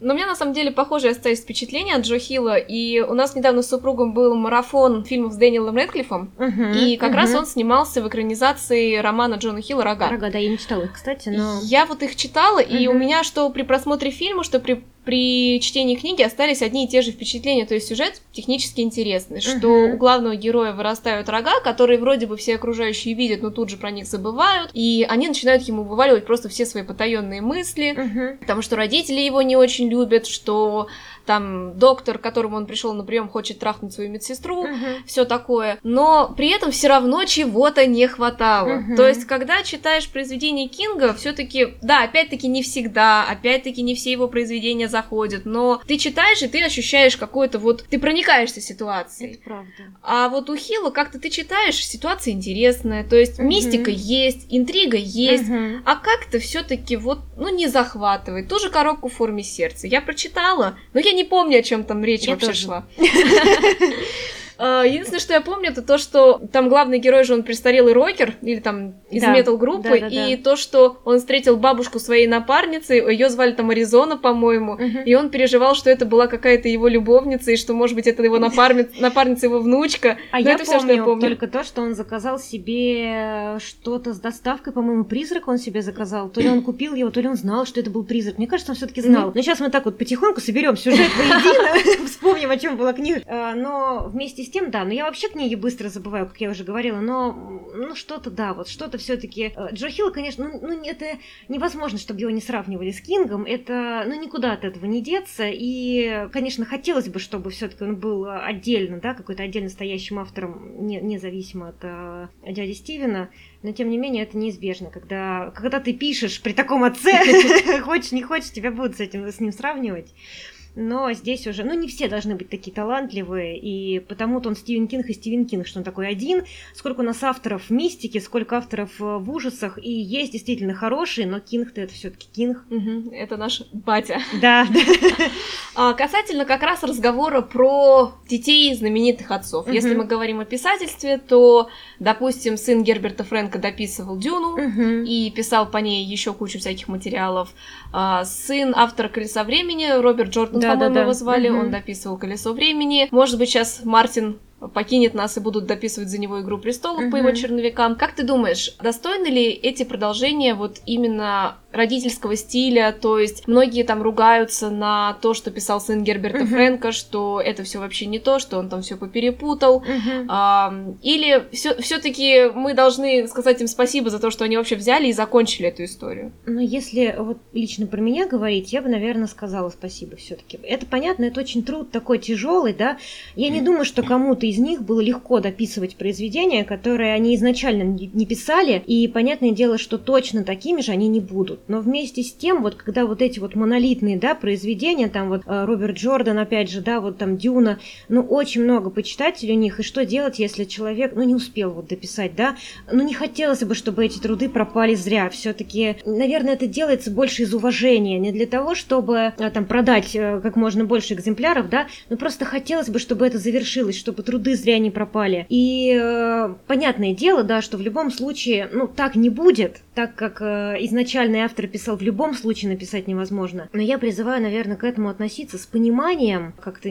Но у меня на самом деле похожее остались впечатления от Джо Хилла, и у нас недавно с супругом был марафон фильмов с Дэниелом Рэдклиффом, uh-huh, и как uh-huh. раз он снимался в экранизации романа Джона Хилла «Рога». «Рога», да, я не читала их, кстати, но... Я вот их читала, uh-huh. и у меня что при просмотре фильма, что при при чтении книги остались одни и те же впечатления, то есть сюжет технически интересный, uh-huh. что у главного героя вырастают рога, которые вроде бы все окружающие видят, но тут же про них забывают, и они начинают ему вываливать просто все свои потаенные мысли, uh-huh. потому что родители его не очень любят, что там доктор, к которому он пришел на прием, хочет трахнуть свою медсестру, uh-huh. все такое. Но при этом все равно чего-то не хватало. Uh-huh. То есть, когда читаешь произведения Кинга, все-таки, да, опять-таки не всегда, опять-таки не все его произведения заходят, но ты читаешь, и ты ощущаешь какое-то вот, ты проникаешься ситуацией. Это правда. А вот у Хилла как-то ты читаешь, ситуация интересная, то есть uh-huh. мистика есть, интрига есть, uh-huh. а как-то все-таки вот, ну, не захватывает. Ту же коробку в форме сердца. Я прочитала, но я не помню, о чем там речь я вообще тоже. шла. А, единственное, что я помню, это то, что там главный герой же он престарелый рокер, или там из да. метал-группы, да, да, и то, что он встретил бабушку своей напарницы, ее звали там Аризона, по-моему, угу. и он переживал, что это была какая-то его любовница, и что, может быть, это его напарница, напарница его внучка. А я это помню, все, что я помню только то, что он заказал себе что-то с доставкой, по-моему, призрак он себе заказал. То ли он купил его, то ли он знал, что это был призрак. Мне кажется, он все-таки знал. Но сейчас мы так вот потихоньку соберем сюжет воедино, вспомним, о чем была книга. А, но вместе с тем, да, но я вообще книги быстро забываю, как я уже говорила, но ну что-то, да, вот что-то все-таки. Э, Джо Хилл, конечно, ну, ну это невозможно, чтобы его не сравнивали с Кингом, это, ну никуда от этого не деться, и, конечно, хотелось бы, чтобы все-таки он был отдельно, да, какой-то отдельно стоящим автором, не, независимо от э, дяди Стивена, но тем не менее это неизбежно, когда, когда ты пишешь при таком отце, хочешь не хочешь, тебя будут с этим с ним сравнивать. Но здесь уже, ну, не все должны быть такие талантливые, и потому-то он Стивен Кинг и Стивен Кинг, что он такой один. Сколько у нас авторов в мистике, сколько авторов э, в ужасах, и есть действительно хорошие, но Кинг-то это все таки Кинг. Угу, это наш батя. Да. А, касательно как раз разговора про детей знаменитых отцов. Угу. Если мы говорим о писательстве, то, допустим, сын Герберта Фрэнка дописывал Дюну угу. и писал по ней еще кучу всяких материалов. А, сын автора Колеса времени, Роберт Джордан, да, по-моему, да, да. его звали, угу. он дописывал Колесо времени. Может быть, сейчас Мартин покинет нас и будут дописывать за него Игру престолов угу. по его черновикам. Как ты думаешь, достойны ли эти продолжения вот именно родительского стиля, то есть многие там ругаются на то, что писал сын Герберта uh-huh. Фрэнка, что это все вообще не то, что он там все поперепутал, uh-huh. а, или все-таки мы должны сказать им спасибо за то, что они вообще взяли и закончили эту историю. Ну, если вот лично про меня говорить, я бы, наверное, сказала спасибо все-таки. Это понятно, это очень труд такой тяжелый, да. Я не думаю, что кому-то из них было легко дописывать произведения, которые они изначально не писали, и понятное дело, что точно такими же они не будут. Но вместе с тем, вот когда вот эти вот монолитные, да, произведения, там вот э, Роберт Джордан, опять же, да, вот там Дюна, ну, очень много почитателей у них, и что делать, если человек, ну, не успел вот дописать, да, ну, не хотелось бы, чтобы эти труды пропали зря, все таки наверное, это делается больше из уважения, не для того, чтобы э, там продать э, как можно больше экземпляров, да, но просто хотелось бы, чтобы это завершилось, чтобы труды зря не пропали. И э, понятное дело, да, что в любом случае, ну, так не будет, так как э, изначальный автор писал, в любом случае написать невозможно. Но я призываю, наверное, к этому относиться с пониманием, как-то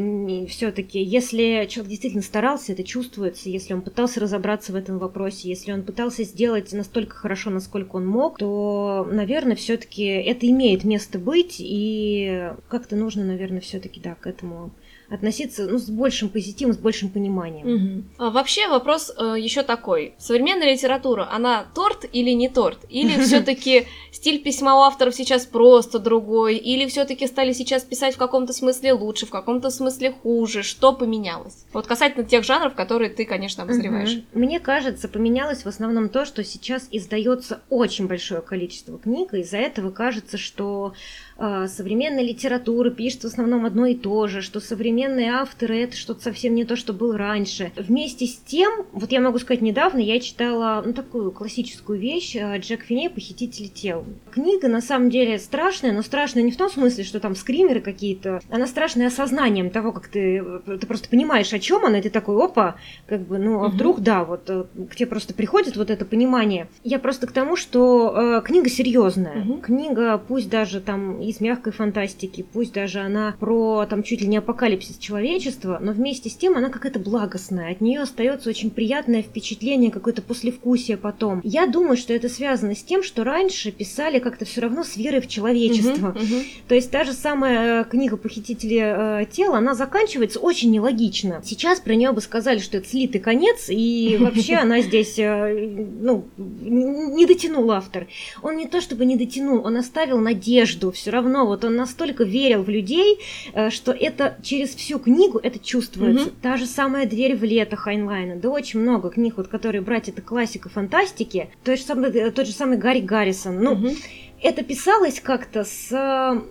все-таки, если человек действительно старался, это чувствуется, если он пытался разобраться в этом вопросе, если он пытался сделать настолько хорошо, насколько он мог, то, наверное, все-таки это имеет место быть, и как-то нужно, наверное, все-таки, да, к этому относиться ну, с большим позитивом, с большим пониманием. Угу. А вообще вопрос э, еще такой. Современная литература, она торт или не торт? Или все-таки стиль письма у авторов сейчас просто другой? Или все-таки стали сейчас писать в каком-то смысле лучше, в каком-то смысле хуже? Что поменялось? Вот касательно тех жанров, которые ты, конечно, обозреваешь. Угу. Мне кажется, поменялось в основном то, что сейчас издается очень большое количество книг, и из-за этого кажется, что э, современная литература пишет в основном одно и то же, что современные авторы это что-то совсем не то, что было раньше. Вместе с тем, вот я могу сказать, недавно я читала ну, такую классическую вещь э, Джек Финей «Похитители тел». Книга на самом деле страшная, но страшная не в том смысле, что там скримеры какие-то, она страшная осознанием того, как ты, ты просто понимаешь, о чем она, и ты такой, опа, как бы, ну, а вдруг, да, вот э, к тебе просто приходит вот это понимание. Я просто к тому, что э, книга серьезная. Книга, пусть даже там из мягкой фантастики, пусть даже она про там чуть ли не апокалипсис человечества, но вместе с тем она какая-то благостная. От нее остается очень приятное впечатление, какое-то послевкусие потом. Я думаю, что это связано с тем, что раньше писали как-то все равно с верой в человечество. Uh-huh, uh-huh. То есть та же самая э, книга «Похитители э, тела», она заканчивается очень нелогично. Сейчас про нее бы сказали, что это слитый конец, и вообще она здесь, э, ну, не дотянул автор. Он не то чтобы не дотянул, он оставил надежду. Все равно вот он настолько верил в людей, э, что это через всю книгу это чувствуется. Угу. Та же самая дверь в лето Хайнлайна. Да очень много книг, вот, которые брать это классика фантастики. Тот же самый, э, тот же самый Гарри Гаррисон. Ну, угу это писалось как-то с,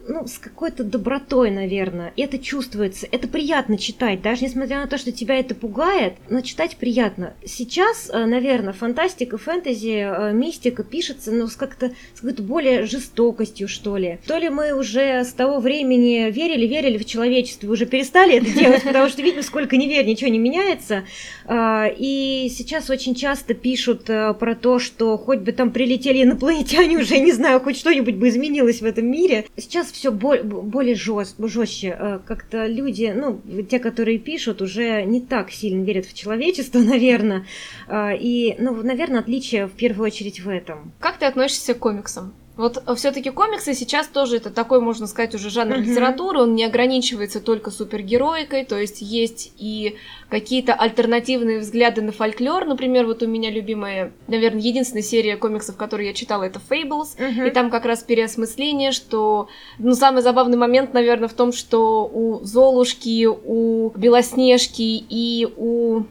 ну, с какой-то добротой, наверное. Это чувствуется, это приятно читать, даже несмотря на то, что тебя это пугает, но читать приятно. Сейчас, э, наверное, фантастика, фэнтези, э, мистика пишется, ну, с как-то с какой-то более жестокостью, что ли. То ли мы уже с того времени верили, верили в человечество, уже перестали это делать, потому что видим, сколько не верь, ничего не меняется. И сейчас очень часто пишут э, про то, что хоть бы там прилетели инопланетяне, уже не знаю, хоть хоть что-нибудь бы изменилось в этом мире. Сейчас все более жестче. Э, как-то люди, ну, те, которые пишут, уже не так сильно верят в человечество, наверное. Э, и, ну, наверное, отличие в первую очередь в этом. Как ты относишься к комиксам? Вот э, все-таки комиксы сейчас тоже это такой, можно сказать, уже жанр uh-huh. литературы. Он не ограничивается только супергероикой, то есть есть и какие-то альтернативные взгляды на фольклор. Например, вот у меня любимая, наверное, единственная серия комиксов, которую я читала, это Fables. Uh-huh. И там как раз переосмысление, что, ну, самый забавный момент, наверное, в том, что у Золушки, у Белоснежки и у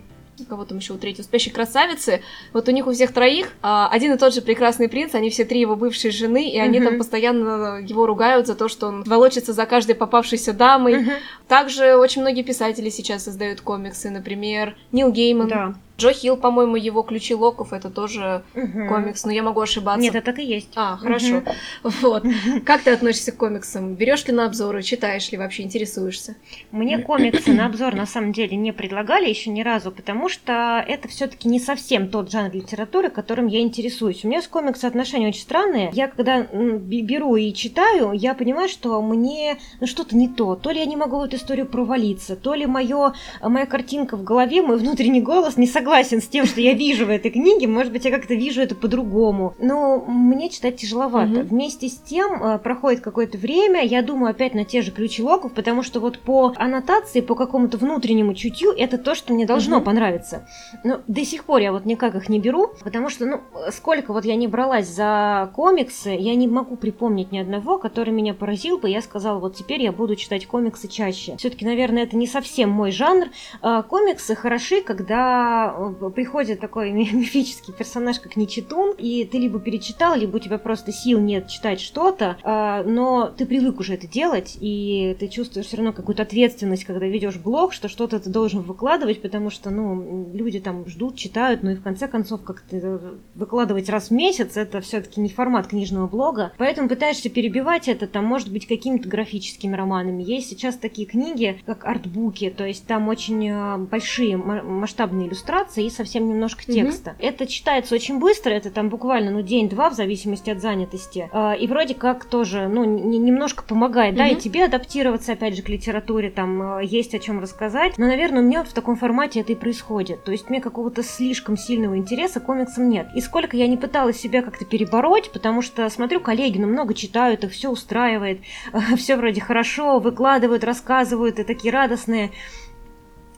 кого там еще у третьей, «Спящей красавицы», вот у них у всех троих а, один и тот же прекрасный принц, они все три его бывшие жены, и они там постоянно его ругают за то, что он волочится за каждой попавшейся дамой. Также очень многие писатели сейчас создают комиксы, например, Нил Гейман. Да. Джо Хилл, по-моему, его ключи локов это тоже Мгм. комикс, но я могу ошибаться. Нет, это так и есть. А, хорошо. Вот. Как ты относишься к комиксам? Берешь ли на обзоры, читаешь ли, вообще интересуешься? Мне комиксы на обзор на самом деле не предлагали еще ни разу, потому что это все-таки не совсем тот жанр литературы, которым я интересуюсь. У меня с комиксом отношения очень странные. Я когда беру и читаю, я понимаю, что мне ну, что-то не то. То ли я не могу в эту историю провалиться, то ли моё, моя картинка в голове, мой внутренний голос не согласен с тем, что я вижу в этой книге. Может быть, я как-то вижу это по-другому. Но мне читать тяжеловато. Мгм. Вместе с тем э, проходит какое-то время, я думаю опять на те же ключи локов, потому что вот по аннотации, по какому-то внутреннему чутью, это то, что мне должно Мгм. понравиться. Но до сих пор я вот никак их не беру, потому что, ну, сколько вот я не бралась за комиксы, я не могу припомнить ни одного, который меня поразил бы, я сказала, вот теперь я буду читать комиксы чаще. Все-таки, наверное, это не совсем мой жанр. А, Комиксы хороши, когда э, приходит такой ми- мифический персонаж, как Ничитун, и ты либо перечитал, либо у тебя просто сил нет читать что-то, а, но ты привык уже это делать, и ты чувствуешь все равно какую-то ответственность, когда ведешь блог, что что-то ты должен выкладывать, потому что, ну, люди там ждут, читают, ну и в конце концов, как-то выкладывать раз в месяц, это все-таки не формат книжного блога, поэтому пытаешься перебивать это, там, может быть, какими-то графическими романами. Есть сейчас такие книги, как артбуки, то есть там очень э, большие масштабные иллюстрации и совсем немножко текста. Это читается очень быстро, это там буквально, ну, день-два, в зависимости от занятости. Э, И вроде как тоже, ну, немножко помогает, да, и тебе адаптироваться, опять же, к литературе, там э, есть о чем рассказать. Но, наверное, у меня вот в таком формате это и происходит. То есть мне какого-то слишком сильного интереса к комиксам нет. И сколько я не пыталась себя как-то перебороть, потому что смотрю, коллеги, ну, много читают, их все устраивает, все вроде хорошо, выкладывают, рассказывают, и такие радостные.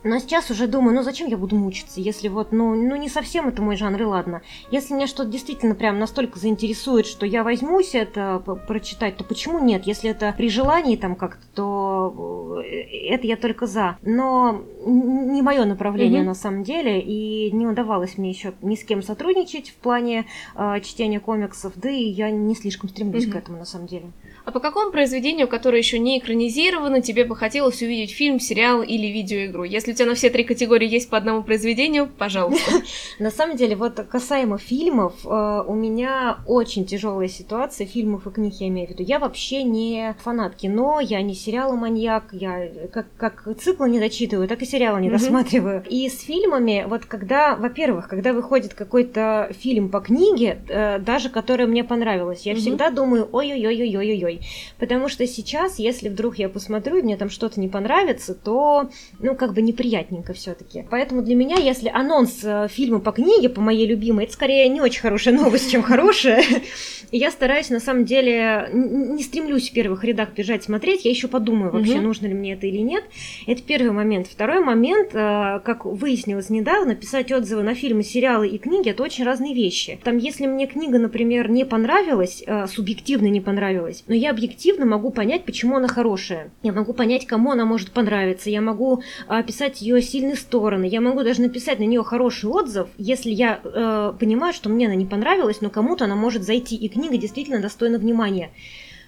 Но сейчас уже думаю, ну зачем я буду мучиться, если вот, ну, ну не совсем это мой жанр, и ладно. Если меня что-то действительно прям настолько заинтересует, что я возьмусь это прочитать, то почему нет? Если это при желании там как-то, то э, это я только за. Но не мое направление Мгм. на самом деле, и не удавалось мне еще ни с кем сотрудничать в плане э, чтения комиксов, да и я не слишком стремлюсь Мгм. к этому на самом деле. А по какому произведению, которое еще не экранизировано, тебе бы хотелось увидеть фильм, сериал или видеоигру? Если у тебя на все три категории есть по одному произведению, пожалуйста. На самом деле, вот касаемо фильмов, э, у меня очень тяжелая ситуация, фильмов и книг я имею в виду. Я вообще не фанат кино, я не сериала маньяк, я как, как циклы не дочитываю, так и сериалы не досматриваю. И с фильмами, вот когда, во-первых, когда выходит какой-то фильм по книге, э, даже которая мне понравилась, я всегда думаю, ой-ой-ой-ой-ой-ой. Потому что сейчас, если вдруг я посмотрю, и мне там что-то не понравится, то, ну, как бы неприятненько все-таки. Поэтому для меня, если анонс э, фильма по книге, по моей любимой, это скорее не очень хорошая новость, чем хорошая. И я стараюсь, на самом деле, не стремлюсь в первых рядах бежать смотреть, я еще подумаю вообще, нужно ли мне это или нет. Это первый момент. Второй момент, э, как выяснилось недавно, писать отзывы на фильмы, сериалы и книги это очень разные вещи. Там, если мне книга, например, не понравилась, э, субъективно не понравилась, но я объективно могу понять, почему она хорошая. Я могу понять, кому она может понравиться. Я могу описать ее сильные стороны. Я могу даже написать на нее хороший отзыв, если я э, понимаю, что мне она не понравилась, но кому-то она может зайти, и книга действительно достойна внимания.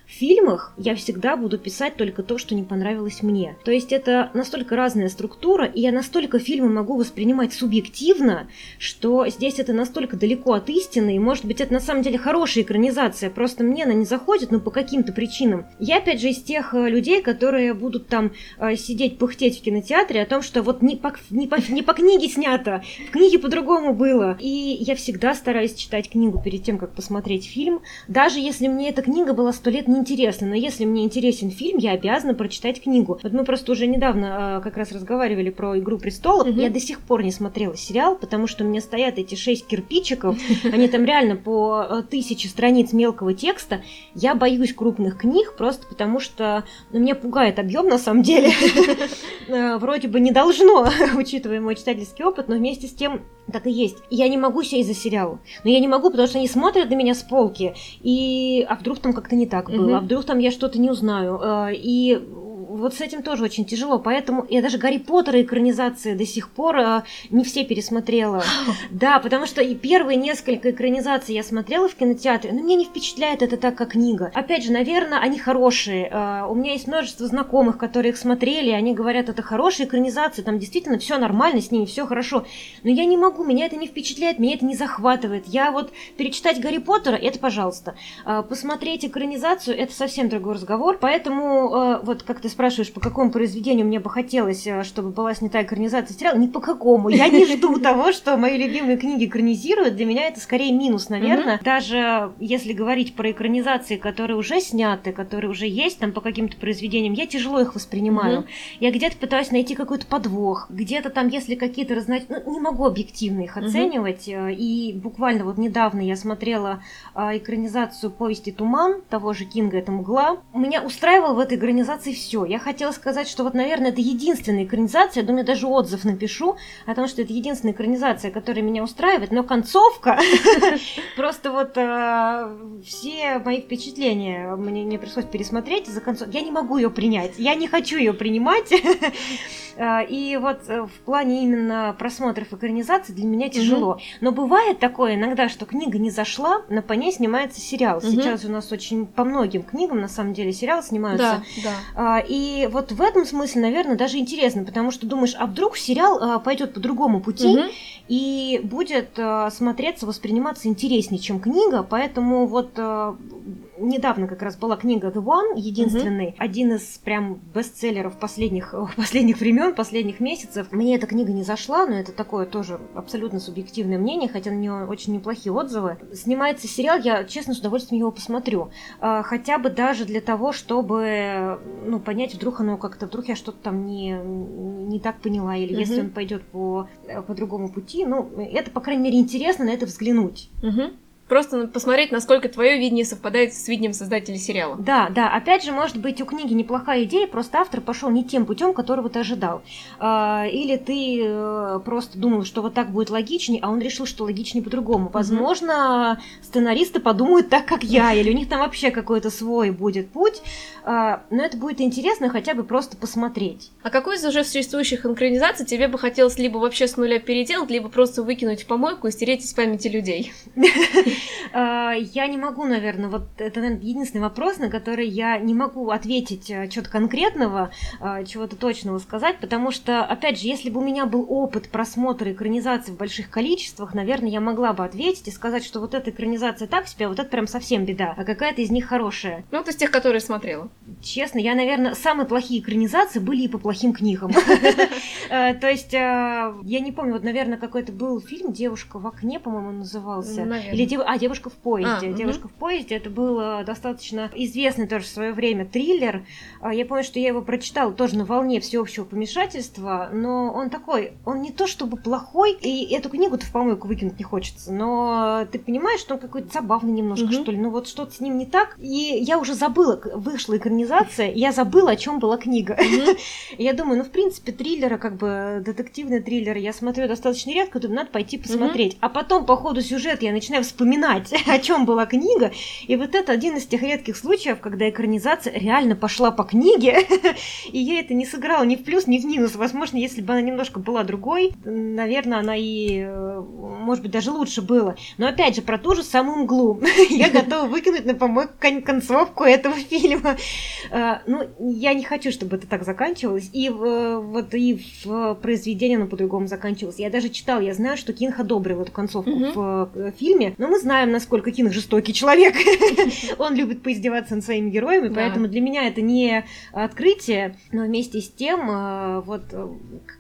Фильмах я всегда буду писать только то, что не понравилось мне. То есть это настолько разная структура, и я настолько фильмы могу воспринимать субъективно, что здесь это настолько далеко от истины, и может быть это на самом деле хорошая экранизация, просто мне она не заходит, но по каким-то причинам. Я опять же из тех э, людей, которые будут там э, сидеть, пыхтеть в кинотеатре о том, что вот не по, не по, не по книге снято, в книге по-другому было. И я всегда стараюсь читать книгу перед тем, как посмотреть фильм, даже если мне эта книга была сто лет неинтересна, но если мне интересен фильм, я обязана прочитать книгу. Вот мы просто уже недавно э, как раз разговаривали про «Игру престолов», Мгм. я до сих пор не смотрела сериал, потому что у меня стоят эти шесть кирпичиков, они там реально по э, тысяче страниц мелкого текста. Я боюсь крупных книг просто потому, что ну, меня пугает объем на самом деле. Э, Вроде бы не должно, учитывая мой читательский опыт, но вместе с тем так и есть. Я не могу сесть за сериал. Но я не могу, потому что они смотрят на меня с полки. И... А вдруг там как-то не так было? Мгм. А вдруг там я что-то не узнаю? Э, И вот с этим тоже очень тяжело. Поэтому я даже Гарри Поттера экранизации до сих пор э, не все пересмотрела. Да, потому что и первые несколько экранизаций я смотрела в кинотеатре, но мне не впечатляет это так, как книга. Опять же, наверное, они хорошие. Э, у меня есть множество знакомых, которые их смотрели, они говорят, это хорошие экранизации, там действительно все нормально с ними, все хорошо. Но я не могу, меня это не впечатляет, меня это не захватывает. Я вот перечитать Гарри Поттера, это пожалуйста. Э, посмотреть экранизацию, это совсем другой разговор. Поэтому, э, вот как ты спрашиваешь, по какому произведению мне бы хотелось, чтобы была снята экранизация сериала, ни по какому. Я не жду того, что мои любимые книги экранизируют. Для меня это скорее минус, наверное. Даже если говорить про экранизации, которые уже сняты, которые уже есть там по каким-то произведениям, я тяжело их воспринимаю. Я где-то пытаюсь найти какой-то подвох, где-то там, если какие-то разноч... ну, не могу объективно их оценивать. И буквально вот недавно я смотрела экранизацию повести «Туман» того же Кинга, это «Мгла». Меня устраивало в этой экранизации все. Я хотела сказать, что вот, наверное, это единственная экранизация, я думаю, даже отзыв напишу о том, что это единственная экранизация, которая меня устраивает, но концовка, просто вот э, все мои впечатления мне не пришлось пересмотреть за концовку. Я не могу ее принять, я не хочу ее принимать. Э, и вот э, в плане именно просмотров экранизации для меня тяжело. Но бывает такое иногда, что книга не зашла, но по ней снимается сериал. Сейчас у нас очень по многим книгам, на самом деле, сериалы снимаются. Да, да. И вот в этом смысле, наверное, даже интересно, потому что думаешь, а вдруг сериал а, пойдет по другому пути mm-hmm. и будет а, смотреться, восприниматься интереснее, чем книга. Поэтому вот а, недавно как раз была книга The One, единственный, mm-hmm. один из прям бестселлеров последних, последних времен, последних месяцев. Мне эта книга не зашла, но это такое тоже абсолютно субъективное мнение, хотя на нее очень неплохие отзывы. Снимается сериал, я честно с удовольствием его посмотрю. А, хотя бы даже для того, чтобы ну, понять, вдруг оно как-то, вдруг я что-то там не, не так поняла, или mm-hmm. если он пойдет по, по другому пути. Ну, это, по крайней мере, интересно на это взглянуть. Mm-hmm. Просто посмотреть, насколько твое видение совпадает с видением создателя сериала. Да, да. Опять же, может быть, у книги неплохая идея, просто автор пошел не тем путем, которого ты ожидал. А, или ты э, просто думал, что вот так будет логичнее, а он решил, что логичнее по-другому. Возможно, сценаристы подумают так, как я, или у них там вообще какой-то свой будет путь. А, но это будет интересно хотя бы просто посмотреть. А какой из уже существующих экранизаций тебе бы хотелось либо вообще с нуля переделать, либо просто выкинуть в помойку и стереть из памяти людей? А, я не могу, наверное, вот это, наверное, единственный вопрос, на который я не могу ответить э, что-то конкретного, а, чего-то точного сказать, потому что, опять же, если бы у меня был опыт просмотра экранизации в больших количествах, наверное, я могла бы ответить и сказать, что вот эта экранизация так себе, а вот это прям совсем беда, а какая-то из них хорошая. Ну, вот из тех, которые смотрела. Честно, я, наверное, самые плохие экранизации были и по плохим книгам. Э, то есть, э, я не помню, вот, наверное, какой-то был фильм «Девушка в окне», по-моему, назывался. Или а, девушка в поезде. А, девушка угу. в поезде это был э, достаточно известный тоже в свое время триллер. А, я помню, что я его прочитала тоже на волне всеобщего помешательства, но он такой, он не то чтобы плохой, и эту книгу-то в помойку выкинуть не хочется, но ты понимаешь, что он какой-то забавный немножко, угу. что ли, ну вот что-то с ним не так. И я уже забыла, вышла экранизация, я забыла, о чем была книга. Угу. я думаю, ну в принципе триллеры, как бы детективные триллеры, я смотрю достаточно редко, думаю, надо пойти посмотреть. Угу. А потом по ходу сюжета я начинаю вспоминать, о чем была книга. И вот это один из тех редких случаев, когда экранизация реально пошла по книге, и я это не сыграла ни в плюс, ни в минус. Возможно, если бы она немножко была другой, наверное, она и, э, может быть, даже лучше было. Но опять же, про ту же самую мглу. я готова выкинуть на помойку концовку этого фильма. Э, ну, я не хочу, чтобы это так заканчивалось. И вот и в произведении оно по-другому заканчивалось. Я даже читала, я знаю, что Кинг одобрил эту концовку в э, фильме, но мы знаем, насколько Кинг жестокий человек. Он любит поиздеваться над своими героями, поэтому для меня это не открытие, но вместе с тем э, вот э,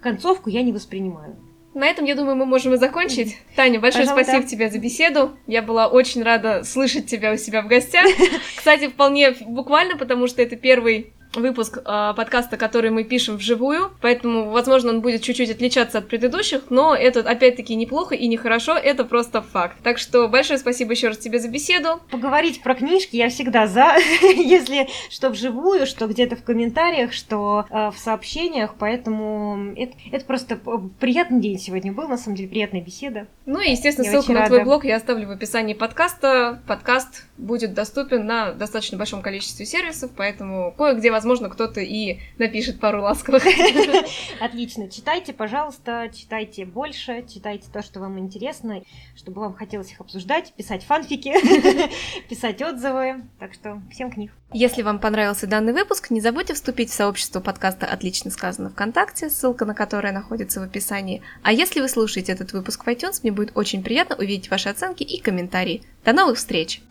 концовку я не воспринимаю. На этом, я думаю, мы можем и закончить. Таня, большое Пожалуйста. спасибо тебе за беседу. Я была очень рада слышать тебя у себя в гостях. Кстати, вполне буквально, потому что это первый выпуск э, подкаста, который мы пишем вживую, поэтому, возможно, он будет чуть-чуть отличаться от предыдущих, но это, опять-таки, неплохо и нехорошо, это просто факт. Так что большое спасибо еще раз тебе за беседу. Поговорить про книжки я всегда за, если что вживую, что где-то в комментариях, что э, в сообщениях, поэтому это, это просто приятный день сегодня был, на самом деле, приятная беседа. Ну и, естественно, я ссылку на твой блог я оставлю в описании подкаста. Подкаст будет доступен на достаточно большом количестве сервисов, поэтому кое-где, возможно, кто-то и напишет пару ласковых. Отлично. Читайте, пожалуйста, читайте больше, читайте то, что вам интересно, чтобы вам хотелось их обсуждать, писать фанфики, писать отзывы. Так что всем книг. Если вам понравился данный выпуск, не забудьте вступить в сообщество подкаста «Отлично сказано ВКонтакте», ссылка на которое находится в описании. А если вы слушаете этот выпуск в iTunes, мне будет очень приятно увидеть ваши оценки и комментарии. До новых встреч!